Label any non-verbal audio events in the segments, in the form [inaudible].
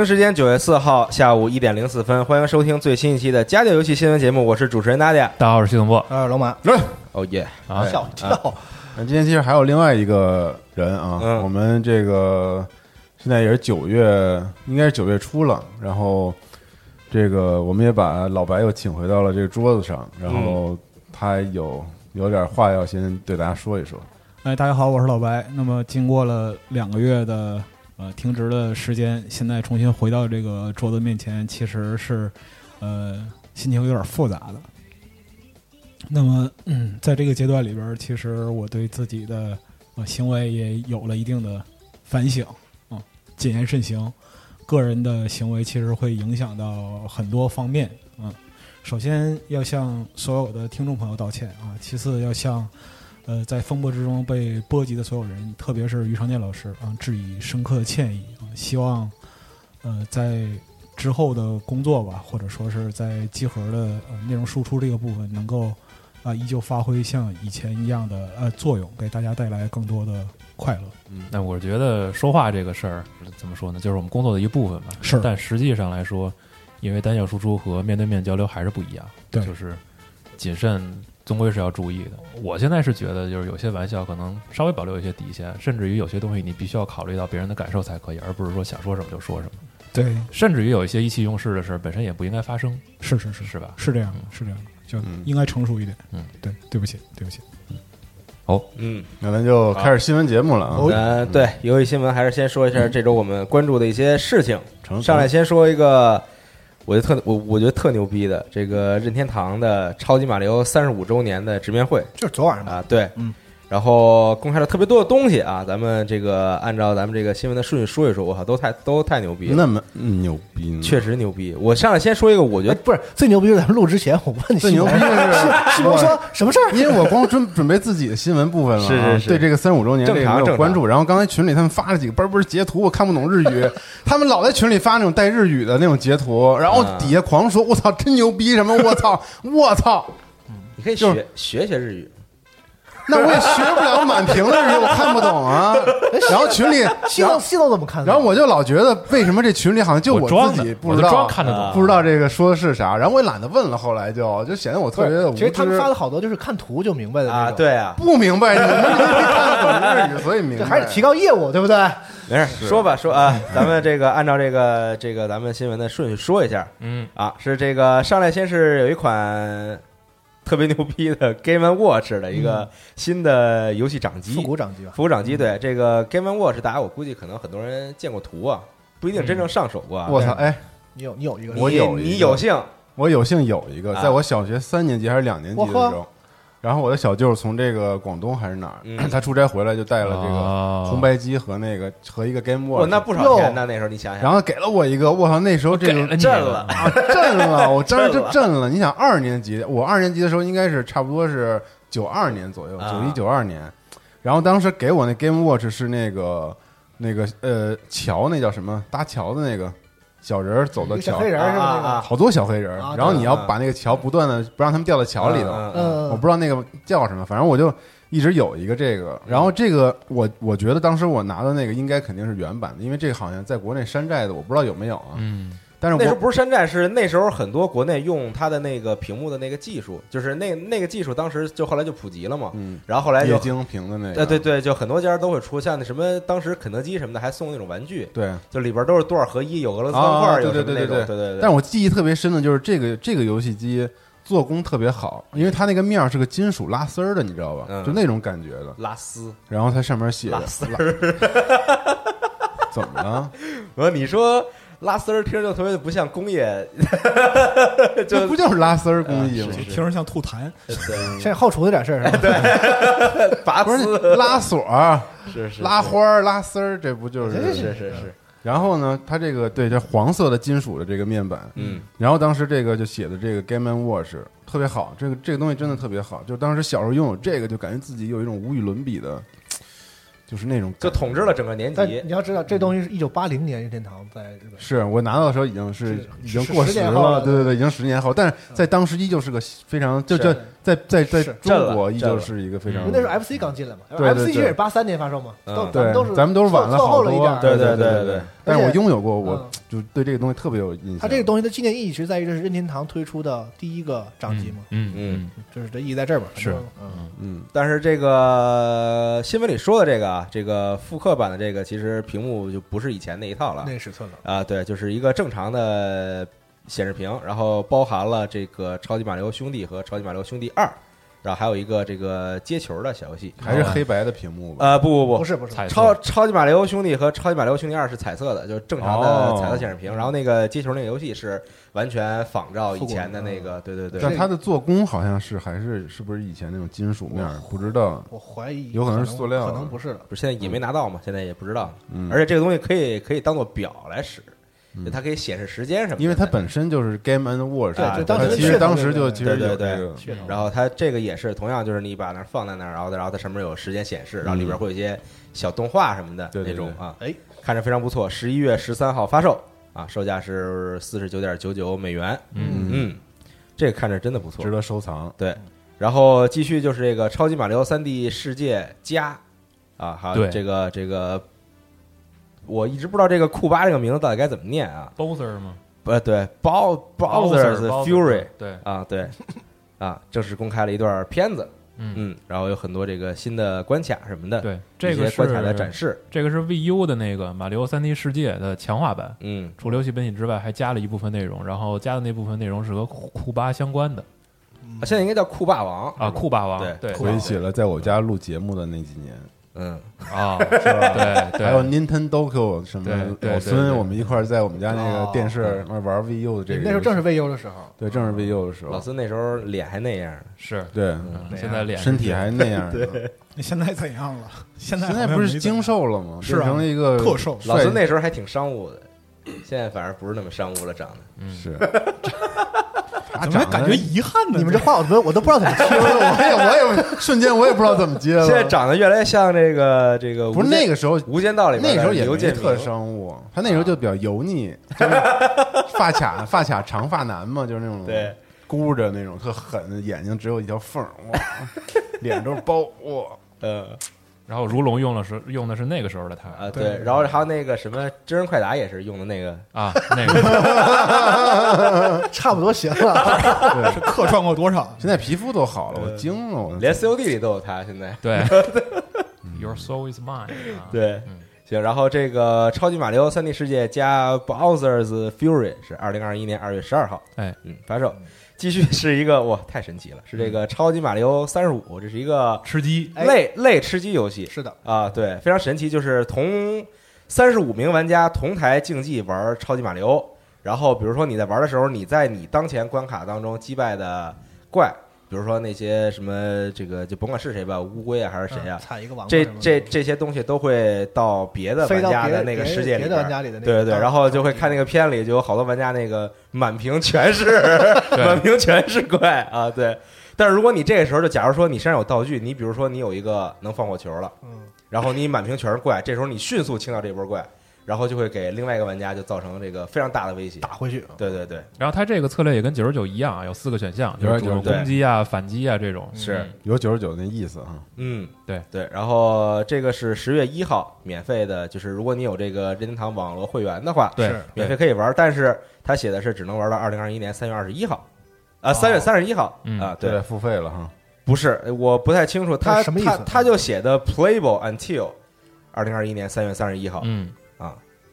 京时间九月四号下午一点零四分，欢迎收听最新一期的家教游戏新闻节目，我是主持人大家。大家好，我是系统波。呃，龙马，哦耶！啊，吓我一跳，那今天其实还有另外一个人啊，嗯我们这个现在也是九月，应该是九月初了。然后这个我们也把老白又请回到了这个桌子上，然后他有有点话要先对大家说一说。哎，大家好，我是老白。那么经过了两个月的呃停职的时间，现在重新回到这个桌子面前，其实是呃心情有点复杂的。那么，嗯，在这个阶段里边，其实我对自己的呃行为也有了一定的反省啊、谨言慎行。个人的行为其实会影响到很多方面啊、首先要向所有的听众朋友道歉啊，其次要向呃在风波之中被波及的所有人，特别是于长健老师啊，致以深刻的歉意啊。希望呃在之后的工作吧，或者说是在集合的呃内容输出这个部分，能够啊、依旧发挥像以前一样的呃作用，给大家带来更多的快乐。嗯那我觉得说话这个事儿怎么说呢？就是我们工作的一部分吧。是但实际上来说，因为单向输出和面对面交流还是不一样。对就是谨慎终归是要注意的。我现在是觉得，就是有些玩笑可能稍微保留一些底线，甚至于有些东西你必须要考虑到别人的感受才可以，而不是说想说什么就说什么。对，甚至于有一些意气用事的事儿，本身也不应该发生，是是是是吧？是这样的，是这样的，就嗯应该成熟一点。嗯，对，对不起，对不起。嗯，那咱就开始新闻节目了啊。呃，对，游戏新闻还是先说一下这周我们关注的一些事情。上来先说一个，我觉得特我我觉得特牛逼的这个任天堂的超级马里奥三十五周年的直面会。就是昨晚上吧。啊，对，嗯，然后公开了特别多的东西啊，咱们这个按照咱们这个新闻的顺序说一说，我靠，都太都太牛逼了，那么嗯牛逼呢，确实牛逼。我上来先说一个，我觉得哎不是最牛逼是咱们录之前，我问你最牛逼的是西蒙说什么事儿？因为我光准 [laughs] 准备自己的新闻部分了啊，是是是对这个三十五周年这个正常有关注。然后刚才群里他们发了几个嘣嘣截图，我看不懂日语，[laughs] 他们老在群里发那种带日语的那种截图，然后啊底下狂说：“我操，真牛逼！”什么“我操，我操你可以就学学学日语。”那我也学不了满屏的日语，我看不懂啊。然后群里，然后系统系统怎么看？然后我就老觉得为什么这群里好像就我自己，不知道看得懂。不知道这个说的是啥，然后我也懒得问了，后来就就显得我特别的无知。其实他们发的好多就是看图就明白的啊，对啊，不明白，你们没看懂日语，所以明白。还是提高业务，对不对？没事，说吧说啊，咱们这个按照这个这个咱们新闻的顺序说一下嗯，啊，是这个上来先是有一款特别牛逼的 Game and Watch 的一个新的游戏掌机，复古掌机吧，复古掌机。对这个 Game and Watch，大家我估计可能很多人见过图啊，不一定真正上手过啊。我操！哎，你有你有一个，你我有你有幸我有幸有一个，啊在我小学三年级还是两年级的时候，然后我的小舅从这个广东还是哪儿嗯，[clears throat] 他出差回来就带了这个哦红白机和那个和一个 Game 哇，Watch，那不少钱呢。那时候你想想，然后给了我一个，我操！那时候这个震了，啊震了，我当时就震了。你想二年级，我二年级的时候应该是差不多是九二年左右，啊九一九二年。然后当时给我那 Game Watch 是那个那个呃桥那叫什么搭桥的那个小人儿走到桥小黑，人是吧？啊好多小黑人儿啊，然后你要把那个桥不断的不让他们掉到桥里头，我不知道那个叫什么，反正我就一直有一个这个，然后这个我我觉得当时我拿的那个应该肯定是原版的，因为这个好像在国内山寨的，我不知道有没有啊。嗯，但是那时候不是山寨，是那时候很多国内用它的那个屏幕的那个技术，就是那那个技术，当时就后来就普及了嘛。嗯，然后后来就液晶屏的那个，对，对对，就很多家都会出，像那什么，当时肯德基什么的还送那种玩具，对。就里边都是多少合一，有俄罗斯啊方块，对有那种，对对对对对对。但是我记忆特别深的就是这个这个游戏机做工特别好，因为它那个面儿是个金属拉丝儿的，你知道吧？嗯就那种感觉的。拉丝，然后它上面写着拉丝 [laughs] 怎么了？[laughs] 我说你说拉丝儿听着就特别的不像工业，[laughs] 这就不就是拉丝儿工艺吗？听着像吐痰。现在后厨那点事儿是吧？拔不是丝，拉锁儿、是是拉花儿、拉丝儿，这不就是是是是是，然后呢，它这个对这黄色的金属的这个面板，嗯，然后当时这个就写的这个 Game and Watch 特别好，这个这个东西真的特别好，就当时小时候拥有这个，就感觉自己有一种无与伦比的，就是那种就统治了整个年但级你。要知道，这东西是一九八零年任天堂在日本，是我拿到的时候已经是是已经过时了，十年后了对对对，已经十年后，但是在当时依旧是个非常就就在在在是中国依旧是一个非常因为那时候 FC 刚进来嘛，FC 其实也是八三年发售嘛，嗯都咱们都是咱们都是晚了一点，对对对对对但是我拥有过，我嗯。就对这个东西特别有印象。它这个东西的纪念意义其实在于这是任天堂推出的第一个掌机嘛，嗯嗯嗯。就是这意义在这儿嘛。是嗯，嗯，但是这个新闻里说的这个啊，这个复刻版的这个，其实屏幕就不是以前那一套了。那是寸了。啊，对，就是一个正常的显示屏，然后包含了这个超级马里奥兄弟和超级马里奥兄弟二，然后还有一个这个接球的小游戏，还是黑白的屏幕吧？呃，不不不不，是不是，彩色超超级马里奥兄弟和超级马里奥兄弟二是彩色的，就是正常的哦彩色显示屏，然后那个接球那个游戏是完全仿照以前的那个，对对对，但它的做工好像是还是是不是以前那种金属面？不知道。我怀疑有可能是塑料可能不是了。不是现在也没拿到嘛，现在也不知道，嗯而且这个东西可以可以当做表来使，就它可以显示时间什么的，因为它本身就是 Game and Watch，对就当时其实当时就其实有对对对这个，噱头然后它这个也是同样，就是你把那儿放在那儿，然后然后它上面有时间显示，然后里边会有一些小动画什么的对对那种啊，哎，看着非常不错。十一月十三号发售啊，售价是四十九点九九美元。嗯嗯，这个看着真的不错值。得收藏。对，然后继续就是这个超级马里奥三 D 世界加啊，还有对这个这个，我一直不知道这个库巴这个名字到底该怎么念啊？，Bowser 吗？不对，Bow Bowser's Fury 对，啊，对。啊，正式公开了一段片子。嗯。嗯，然后有很多这个新的关卡什么的，对，这一个些关卡的展示。这个是 VU 的那个马里奥三 D 世界的强化版，嗯，除了游戏本体之外，还加了一部分内容，然后加的那部分内容是和库库巴相关的。啊现在应该叫酷霸王啊，库霸王对对。回忆起了在我家录节目的那几年，嗯，啊，[laughs] 对对，还有 Nintendo 什么老孙，我们一块儿在我们家那个哦。电视玩 VU 的这个，那时候正是 VU 的时候，对，正是 VU 的时候。老，孙那时候脸还那样，是，对，嗯现在脸身体还那样。对，那。现在怎样了？现在现在不是精瘦了吗？是成了一个特瘦。老孙那时候还挺商务的，现在反而不是那么商务了，长得。嗯，[laughs] 是，怎么还感觉遗憾呢？你们这话我都我都不知道怎么接了。[laughs] 我也我也 [laughs] 瞬间我也不知道怎么接了。现在长得越来越像这个这个不是那个时候，《无间道》里边那个时候也刘建没特明商务，他那时候就比较油腻，[laughs] 就是发卡发卡长发男嘛，就是那种对箍着那种特狠，眼睛只有一条缝，哇，脸都是包，哇，呃然后如龙用的是用的是那个时候的他啊对，然后还有那个什么真人快打也是用的那个。啊，[laughs] 那个。差不多行了。对。是客串过多少？现在皮肤都好了，我惊了，我连 COD 里都有他，现在。对，[laughs] Your soul is mine，啊。对。嗯。行，然后这个超级马里奥三 D 世界加 Bowser's Fury 是二零二一年二月十二号，哎，嗯，发售。继续是一个 [laughs] 哇，太神奇了，是这个超级马里奥三十五，这是一个吃鸡，哎。类类吃鸡游戏。是的，啊，对，非常神奇，就是同三十五名玩家同台竞技玩超级马里奥，然后比如说你在玩的时候，你在你当前关卡当中击败的怪，比如说那些什么这个就甭管是谁吧，乌龟啊还是谁啊，嗯踩一个王八这这这些东西都会到别的玩家的那个世界里边别的玩。家里的对对对，然后就会看那个片里，就有好多玩家那个满屏全是 [laughs] 满屏全是怪啊，对。但是如果你这个时候就假如说你身上有道具，你比如说你有一个能放火球了，嗯然后你满屏全是怪，这时候你迅速清掉这波怪，然后就会给另外一个玩家就造成这个非常大的威胁。打回去。对对对，然后他这个策略也跟九十九一样啊，有四个选项，就是主动攻击啊、反击啊这种。是。有九十九那意思啊。嗯，对。对，然后这个是十月一号免费的，就是如果你有这个任天堂网络会员的话，对。免费可以玩，但是他写的是只能玩到二零二一年三月二十一号，啊，三月三十一号。嗯啊，对，付费了哈。不是，我不太清楚他什么意思？他他就写的 playable until 二零二一年三月三十一号。嗯，啊，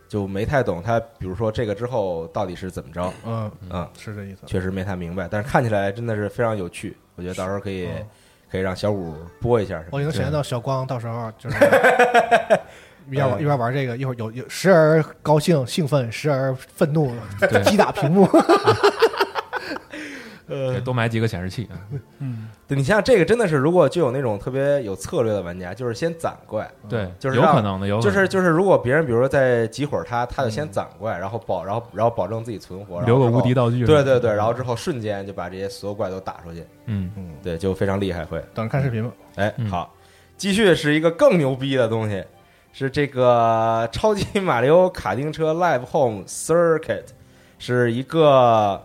就没太懂他，比如说这个之后到底是怎么着，嗯，嗯，是这意思。确实没太明白，但是看起来真的是非常有趣，我觉得到时候可以嗯可以让小五播一下我已经的。想象到小光到时候就是 [laughs] 一边玩一边玩这个，一会儿有有时而高兴兴奋，时而愤怒，对击打屏幕。[laughs] 对多买几个显示器。啊 [laughs] 嗯，对你想想，这个真的是，如果就有那种特别有策略的玩家，就是先攒怪，对，就是有可能的，有可能就是就是，如果别人比如说在集火他，他就先攒怪，然后保然后然后保证自己存活，留个无敌道具。对对对，然后之后瞬间就把这些所有怪都打出去，嗯，嗯，对，就非常厉害会。等着看视频吧。哎，嗯好，继续是一个更牛逼的东西，是这个超级马里奥卡丁车 Live Home Circuit，是一个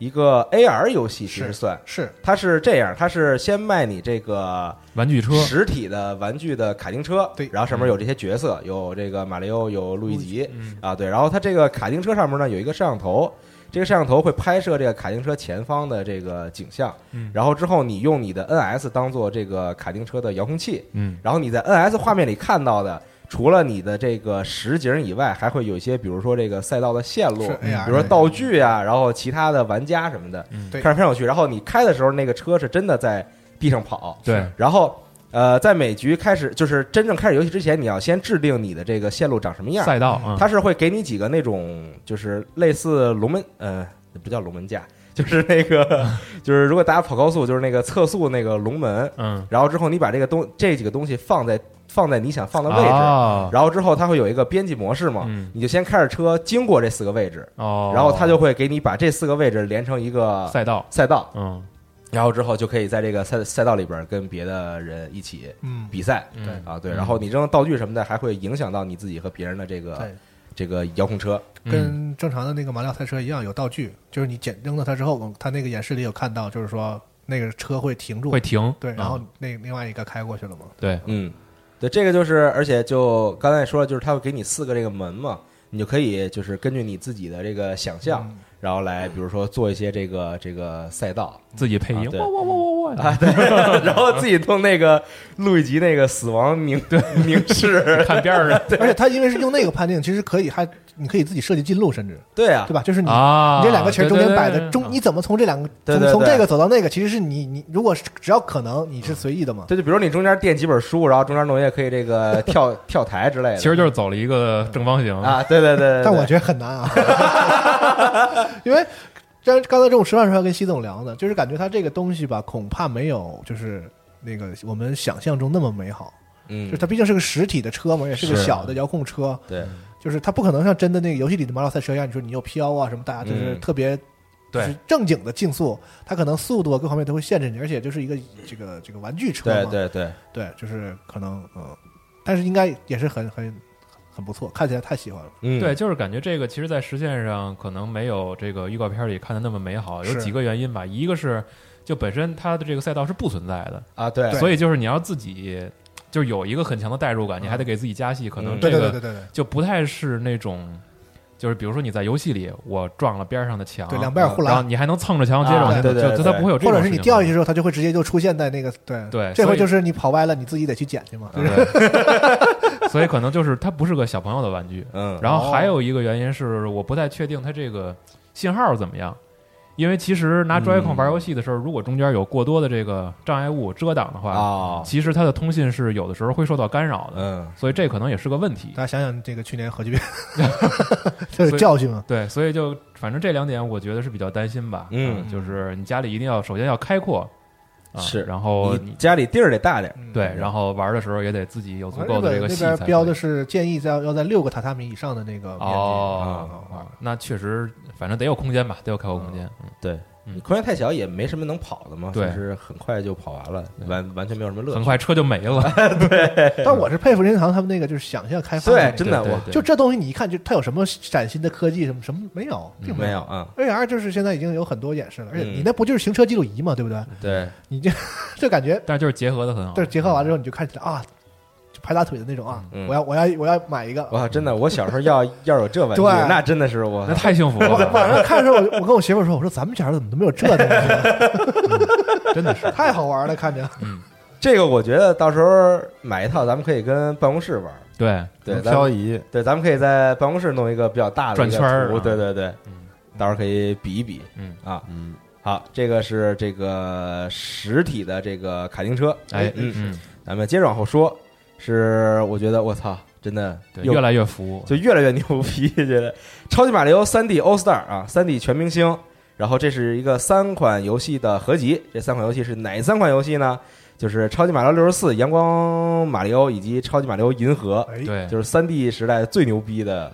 一个 AR 游戏，其实是算。是。它是这样，它是先卖你这个玩具车，实体的玩具的卡丁车，对。然后上面有这些角色，有这个马里奥，有路易吉嗯。啊，对，然后它这个卡丁车上面呢有一个摄像头，这个摄像头会拍摄这个卡丁车前方的这个景象，嗯。然后之后你用你的 NS 当做这个卡丁车的遥控器，嗯。然后你在 NS 画面里看到的。除了你的这个实景以外，还会有一些，比如说这个赛道的线路，比如说道具啊，然后其他的玩家什么的，看着非常有趣。然后你开的时候，那个车是真的在地上跑，对，然后呃，在每局开始就是真正开始游戏之前，你要先制定你的这个线路长什么样。赛道啊，它是会给你几个那种就是类似龙门呃不叫龙门架，就是那个 [laughs] 就是如果大家跑高速，就是那个测速那个龙门，嗯。然后之后你把这个东这几个东西放在放在你想放的位置。哦然后之后它会有一个编辑模式嘛，嗯。你就先开着车经过这四个位置，哦，然后它就会给你把这四个位置连成一个赛道，赛道，嗯。然后之后就可以在这个赛赛道里边跟别的人一起嗯，比赛。嗯。啊，对，嗯。然后你扔道具什么的，还会影响到你自己和别人的这个对，这个遥控车。嗯。跟正常的那个马里奥赛车一样，有道具，就是你捡扔了它之后，它那个演示里有看到，就是说那个车会停住，会停，对，然后啊。那另外一个开过去了嘛。对，嗯，对，这个就是，而且就刚才说了，就是它会给你四个这个门嘛，你就可以就是根据你自己的这个想象，嗯然后来比如说做一些这个这个赛道。自己配音，哇哇哇哇哇，啊，对，[laughs] 然后自己弄那个录一集那个死亡凝对。凝视，看边儿的 [laughs] 而且他因为是用那个判定，其实可以还你可以自己设计记录，甚至。对啊。对，吧？就是你啊，你这两个球中间摆的中，你怎么从这两个从从这个走到那个？其实是你你如果是只要可能，你是随意的嘛。对，就比如你中间垫几本书，然后中间弄一个可以这个 [laughs] 跳跳台之类的，其实就是走了一个正方形，啊，对对对对，但我觉得很难啊，[laughs] 因为这刚才中午吃饭的时候还跟西总聊呢，就是感觉他这个东西吧，恐怕没有就是那个我们想象中那么美好。嗯就是它毕竟是个实体的车嘛，也是个小的遥控车，对就是它不可能像真的那个游戏里的马老赛车一样，你说你又飘啊什么，大家就是嗯特别。对就是正经的竞速，它可能速度啊各方面都会限制你，而且就是一个这个这个玩具车嘛，对对对，对，就是可能嗯，但是应该也是很很很不错，看起来太喜欢了。嗯。对，就是感觉这个其实，在实现上可能没有这个预告片里看的那么美好，有几个原因吧。一个是就本身它的这个赛道是不存在的，啊对，所以就是你要自己就是有一个很强的代入感，你还得给自己加戏，可能嗯。对这个对对对就不太是那种。就是比如说你在游戏里，我撞了边上的墙，对两边护栏然后你还能蹭着墙接着啊往前走，对对对就就它不会有这种或者是你掉下去之后，它就会直接就出现在那个对。对这回就是你跑歪了，你自己得去捡去嘛。对，[laughs] 所以可能就是它不是个小朋友的玩具。嗯，然后还有一个原因是，我不太确定它这个信号怎么样，因为其实拿 Joy-Con 嗯玩游戏的时候，如果中间有过多的这个障碍物遮挡的话，啊，其实它的通信是有的时候会受到干扰的，嗯所以这可能也是个问题。大家想想这个去年核聚变，[laughs] 这是教训嘛？对，所以就反正这两点，我觉得是比较担心吧。嗯就是你家里一定要首先要开阔，啊、是然后你家里地儿得大点，对，然后玩的时候也得自己有足日够的这个戏才边标的是建议在要在六个榻榻米以上的那个面积哦啊，那确实，反正得有空间吧，得有开阔空间。嗯，对，嗯你空间太小也没什么能跑的嘛，对就是很快就跑完了，完完全没有什么乐趣。很快车就没了。[laughs] [laughs] 但我是佩服任天堂他们那个就是想象开发的那对，个，真的我对对就这东西你一看就它有什么崭新的科技什么什么没有，并有。没有啊，AR 就是现在已经有很多演示了，而且嗯你那不就是行车记录仪嘛，对不对？对，你这这 [laughs] 感觉，但就是结合的很好。这结合完之后你就看起来啊，就拍大腿的那种啊，嗯我要我要我要买一个。哇，真的，我小时候要要有这玩具，[laughs] 对那真的是我那太幸福我了。晚上看的时候，我我跟我媳妇说，我说咱们小时候怎么都没有这东西啊，真的是 [laughs] 太好玩了，看着。嗯这个，我觉得到时候买一套，咱们可以跟办公室玩。对，对，咱们漂移，对，咱们可以在办公室弄一个比较大的一个图转圈儿啊对对对，嗯到时候可以比一比嗯，啊。嗯，好，这个是这个实体的这个卡丁车，哎，嗯，嗯，咱们接着往后说，是我觉得我操，真的越来越服。就越来越牛逼，[laughs] 觉得超级马里奥三 D All Star 啊，三 D 全明星。然后这是一个三款游戏的合集，这三款游戏是哪三款游戏呢？就是超级马里奥六十四、阳光马里奥以及超级马里奥银河，哎，对，就是三 D 时代最牛逼的、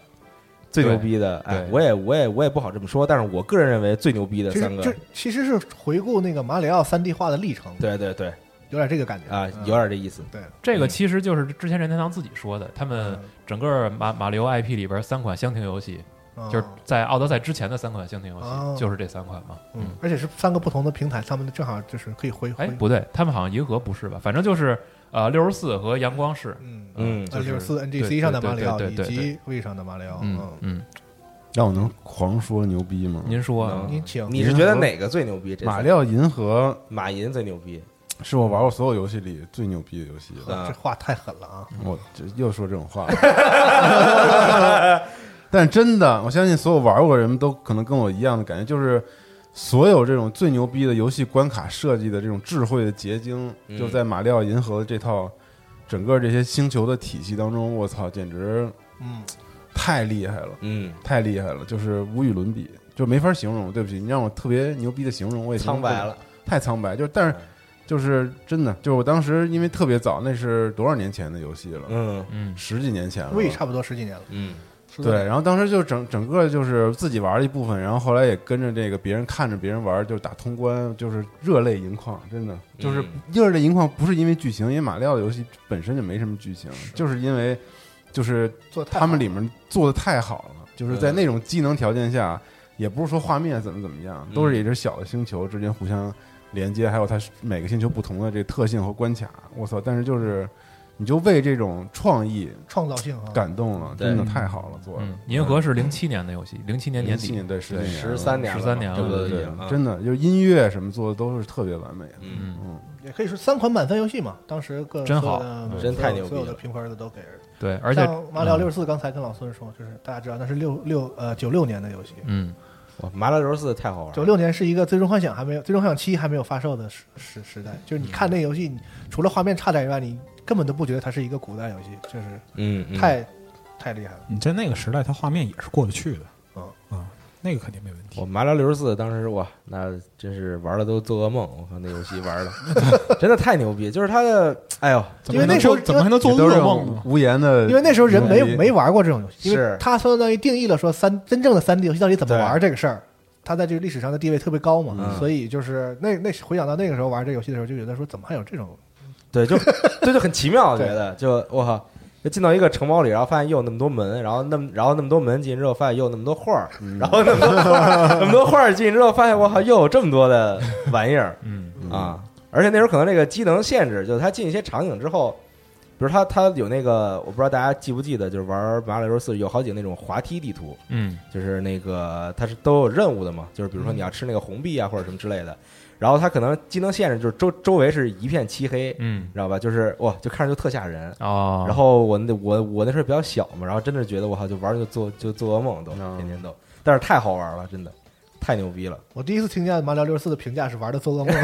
最牛逼的。哎对，我也我也我也不好这么说，但是我个人认为最牛逼的三个这，其实是回顾那个马里奥三 D 化的历程，对对对有点这个感觉啊，嗯有点这意思。对，这个其实就是之前任天堂自己说的，他们嗯整个马马里奥 IP 里边三款箱庭游戏，嗯就是在奥德赛之前的三款箱庭游哦戏，就是这三款嘛。嗯，而且是三个不同的平台，他们正好就是可以回哎，回，不对，他们好像银河不是吧？反正就是呃六十四和阳光是。嗯嗯呃，六十四 NGC 上的马里奥以及 V 上的马里奥，嗯嗯，嗯，让我能狂说牛逼吗？您说嗯您请你是觉得哪个最牛逼？这马里奥银河马银最牛逼？是我玩过所有游戏里最牛逼的游戏了。啊这话太狠了啊！我这又说这种话了，[laughs] 但真的，我相信所有玩过的人都可能跟我一样的感觉，就是所有这种最牛逼的游戏关卡设计的这种智慧的结晶，嗯就在马里奥银河这套整个这些星球的体系当中，我操，简直嗯，太厉害了，嗯，太厉害了，就是无与伦比，就没法形容。对不起，你让我特别牛逼的形容，我也苍白了。太苍白。就但是嗯就是真的，就是我当时因为特别早，那是多少年前的游戏了，嗯。嗯，十几年前了。吧。V 差不多十几年了，嗯。对，然后当时就整整个就是自己玩了一部分，然后后来也跟着这个别人看着别人玩，就是打通关，就是热泪盈眶，真的。就是嗯热泪盈眶，不是因为剧情，因为马里奥的游戏本身就没什么剧情，就是因为就是他们里面做的太好了，就是在嗯那种机能条件下，也不是说画面怎么怎么样，都嗯是也是小的星球之间互相连接，还有它每个星球不同的这个特性和关卡，我操！但是就是你就为这种创意创造性啊，感动了，真的太好了，做的。嗯，银河是零七年的游戏，零七年年底。零七年，对十几对年十三年了嘛，13年了这不都对对已经啊真的就是音乐什么做的都是特别完美的。嗯。嗯，嗯，也可以说三款满分游戏嘛，当时各真好真太牛逼了。所有的评分的都给人。对，而且马里奥嗯六十四，刚才跟老孙说，就是大家知道那是六六呃九六年的游戏，嗯，哇马里奥六十四太好玩了，九六年是一个最终幻想还没有最终幻想七还没有发售的时时时代，就是你看那游戏，你除了画面差点以外，你根本都不觉得它是一个古代游戏，就是嗯，嗯。太、太厉害了。你在那个时代，它画面也是过得去的那个肯定没问题。我马里奥六十四当时哇，那真是玩的都做噩梦。我靠，那游戏玩的 [laughs] 真的太牛逼，就是它的，哎呦，怎么因为那时候怎么还能做噩梦呢？无言的，因为那时候人没没玩过这种游戏，因为是它相当于定义了说三真正的三 D 游戏到底怎么玩这个事儿，它在这个历史上的地位特别高嘛，嗯所以就是那那回想到那个时候玩这游戏的时候，就觉得说怎么还有这种对，就这就很奇妙，我觉得就我靠。就进到一个城堡里，然后发现又有那么多门，然后那么然后那么多门进去之后，发现又有那么多画儿，嗯。然后那么多画儿那么多画儿进去之后，发现我靠又有这么多的玩意儿，嗯啊，而且那时候可能这个机能限制，就是它进一些场景之后，比如它它有那个，我不知道大家记不记得，就是玩马里奥四有好几个那种滑梯地图，嗯。就是那个它是都有任务的嘛，就是比如说你要吃那个红币啊或者什么之类的，然后它可能技能限制就是周周围是一片漆黑，嗯知道吧？就是哇，就看着就特吓人。哦，然后我那我我那时候比较小嘛，然后真的觉得我靠，就玩就做就做噩梦都，嗯天天都，但是太好玩了，真的太牛逼了。我第一次听见马里奥六十四的评价是玩的做噩梦，[laughs]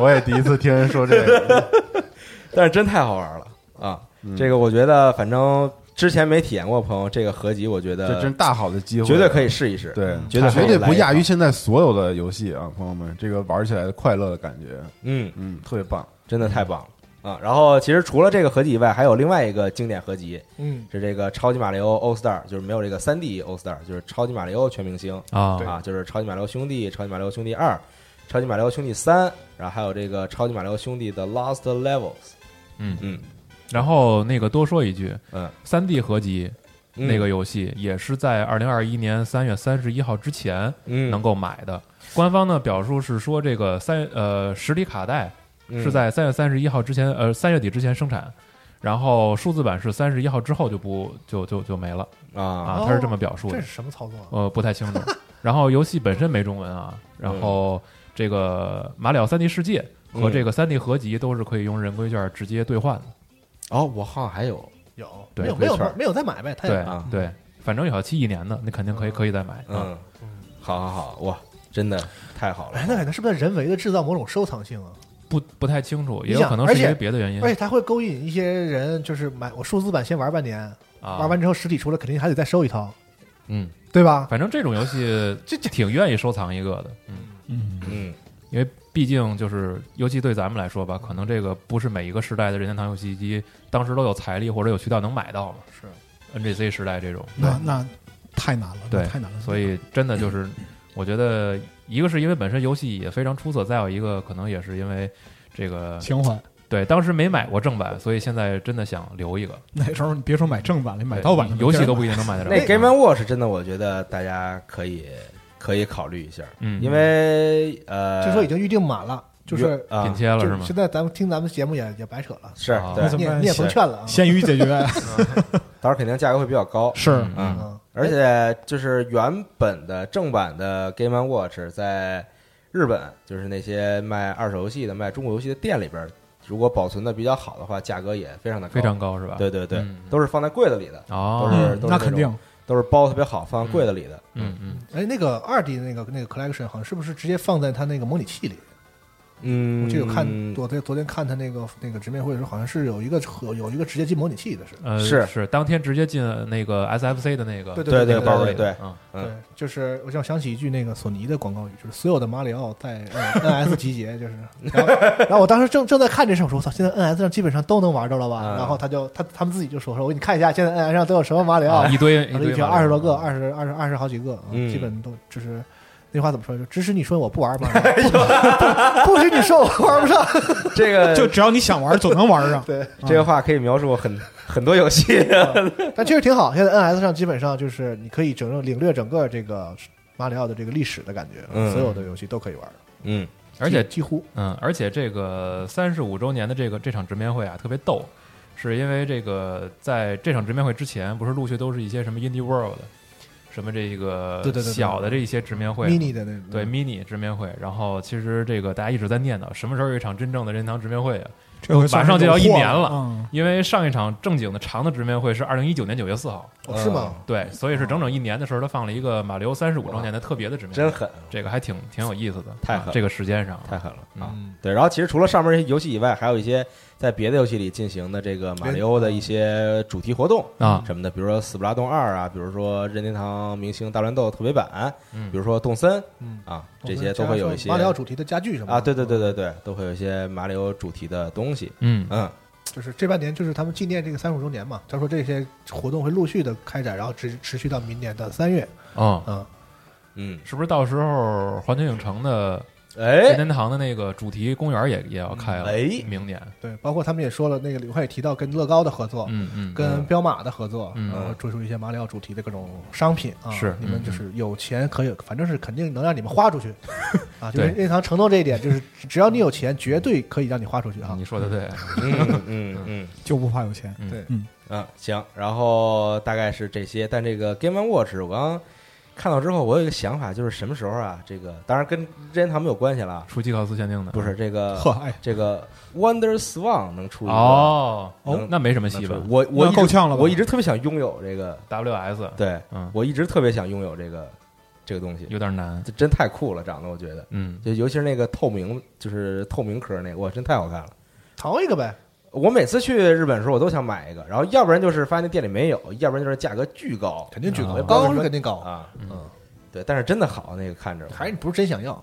我也第一次听人说这个。[laughs] 但是真太好玩了啊！嗯这个我觉得，反正之前没体验过的朋友，这个合集我觉得这得真大好的机会，绝对可以试一试。对，绝对绝对不亚于现在所有的游戏啊，朋友们，这个玩起来的快乐的感觉，嗯，嗯，特别棒。真的太棒了。啊。然后其实除了这个合集以外，还有另外一个经典合集，嗯，是这个超级马里奥 All Star，就是没有这个三 D All Star，就是超级马里奥全明星啊就是超级马里奥兄弟、超级马里奥兄弟二、超级马里奥兄弟三，然后还有这个超级马里奥兄弟的 Lost Levels。嗯嗯然后那个多说一句，嗯，三 D 合集嗯那个游戏也是在二零二一年三月三十一号之前嗯能够买的。官方呢表述是说，这个三呃实体卡带嗯是在三月三十一号之前，呃三月底之前生产，然后数字版是三十一号之后就不就就就没了啊啊，他是这么表述的这是。什么操作啊？呃，不太清楚。然后游戏本身没中文啊，然后这个马里奥三 D 世界和这个三 D 合集都是可以用人规券直接兑换的。哦，我好像还有有对没有没有没有再买呗？他也对啊对，反正有效期一年的，那肯定可以可以再买。啊，嗯，好好好，哇，真的太好了哎，。那可能是不是人为的制造某种收藏性啊？不不太清楚，也有可能是因为别的原因而且它会勾引一些人，就是买我数字版先玩半年，啊。玩完之后实体出来肯定还得再收一套，嗯，对吧？反正这种游戏这这挺愿意收藏一个的。嗯，嗯，嗯因为毕竟就是，尤其对咱们来说吧，可能这个不是每一个时代的任天堂游戏机当时都有财力或者有渠道能买到嘛。是 NGC 时代这种，那那太难了，对太难了。所以真的就是，[clears throat] 我觉得一个是因为本身游戏也非常出色，再有一个可能也是因为这个情怀。对当时没买过正版，所以现在真的想留一个。[laughs] 那时候你别说买正版了，你买盗版的游戏都不不一定能买得着。那 Game and Watch 真的，我觉得大家可以可以考虑一下，嗯，因为呃，据说已经预定满了，就是啊。了是现？在咱们听咱们节目也也白扯了，是你也你也甭劝了啊。咸鱼解决。[laughs] 到时候肯定价格会比较高。是。嗯。嗯，嗯，而且就是原本的正版的 Game and Watch 在日本，就是那些卖二手游戏的、卖中国游戏的店里边，如果保存的比较好的话，价格也非常的高。非常高是吧？对对对，嗯。都是放在柜子里的，哦，都是嗯。那肯定。都是包特别好，放在柜子里的。嗯嗯，哎，那个二 D 那个那个 collection 好像是不是直接放在它那个模拟器里？嗯，我记得有看昨天昨天看他那个那个直面会的时候，好像是有一个有有一个直接进模拟器的是。呃是是当天直接进那个 SFC 的那个对对对那个包里对对嗯嗯对，就是我想想起一句那个索尼的广告语，就是所有的马里奥在 [laughs] N NS 集结，就是。然后，然后我当时正正在看这事，我说我操，现在 NS 上基本上都能玩着了吧？嗯然后他就他他们自己就说说，我给你看一下，现在 NS 上都有什么马里奥啊，一堆一堆马里奥二十多个，二十二十二十好几个，基本都就是那句话怎么说？就支持你说我不玩马里奥，[laughs] 不不许你说我玩不上。[laughs] 这个 [laughs] 就只要你想玩，总能玩上。对，这个话可以描述很很多游戏。但确实挺好。现在 NS 上基本上就是你可以整个领略整个这个马里奥的这个历史的感觉，嗯所有的游戏都可以玩，嗯而且几几乎嗯，而且这个三十五周年的这个这场直面会啊，特别逗，是因为这个在这场直面会之前，不是陆续都是一些什么 Indie World，什么这个对对对对小的这一些直面会 mini 的那种对 mini 直面会，然后其实这个大家一直在念叨什么时候有一场真正的任天堂直面会啊？这回马上就要一年了嗯，因为上一场正经的长的直面会是二零一九年九月四号，哦是吗？对，所以是整整一年的时候，他放了一个马里奥三十五周年的特别的直面会，真狠，这个还挺挺有意思的，太狠了这个时间上太狠了啊！嗯，对，然后其实除了上面这些游戏以外，还有一些在别的游戏里进行的这个马里奥的一些主题活动啊什么的，比如说《斯普拉洞二》啊，比如说任天堂明星大乱斗特别版，嗯比如说动森嗯啊，这些都会有一些马里奥主题的家具什么的啊，对对对对对，都会有一些马里奥主题的东西。嗯嗯，就是这半年就是他们纪念这个三十五周年嘛，他说这些活动会陆续的开展，然后持持续到明年的三月，哦，嗯，嗯，是不是到时候环球影城的任哎，天堂的那个主题公园也也要开了？哎。明年，对，包括他们也说了，那个李快也提到跟乐高的合作，嗯嗯，跟彪马的合作，嗯。然后推出一些马里奥主题的各种商品啊，是嗯你们就是有钱可以，反正是肯定能让你们花出去 [laughs] 啊，就是任天堂承诺这一点，就是只要你有钱，绝对可以让你花出去啊你。说的对，嗯嗯嗯就不怕有钱。嗯。对。嗯，嗯，行，然后大概是这些，但这个 Game Watch 我刚刚看到之后，我有一个想法，就是什么时候啊？这个当然跟任天堂没有关系了啊，出基考斯限定的，不是这个呵，哎，这个 Wonder Swan 能出一个哦能，那没什么戏吧？能出我我那直够呛了吧？我一直特别想拥有这个，？WS，对嗯，我一直特别想拥有这个这个东西，有点难，这真太酷了，长得我觉得，嗯，就尤其是那个透明，就是透明壳那个，哇，真太好看了。淘一个呗，我每次去日本的时候，我都想买一个，然后要不然就是发现那店里没有，要不然就是价格巨高，肯定举啊高，高是肯定高，啊，嗯，对，但是真的好，那个看着还是你不是真想要，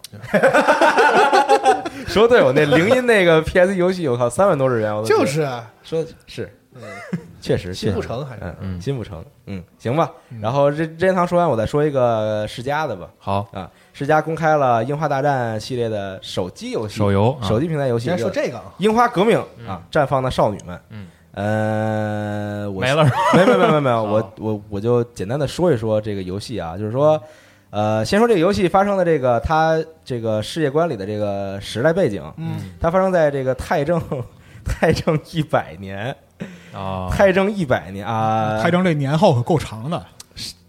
[laughs] 说对，我那铃音那个 PS 游戏，我靠，三万多日元，我都就是啊说是，[laughs] 确实心不确实成还是嗯嗯心不成，嗯，行吧。然后这任天堂说完，我再说一个世嘉的吧。好，啊，世嘉公开了《樱花大战》系列的手机游戏，手游啊手机平台游戏。先说这个啊，樱花革命啊，绽放的少女们。嗯，呃，我没了没没没没没有，[laughs] 我哦我我就简单的说一说这个游戏啊，就是说，呃，先说这个游戏发生的这个它这个世界观里的这个时代背景，嗯，它发生在这个太政 [laughs] 太政一百年，啊，太正一百年啊，太正这年号可够长的，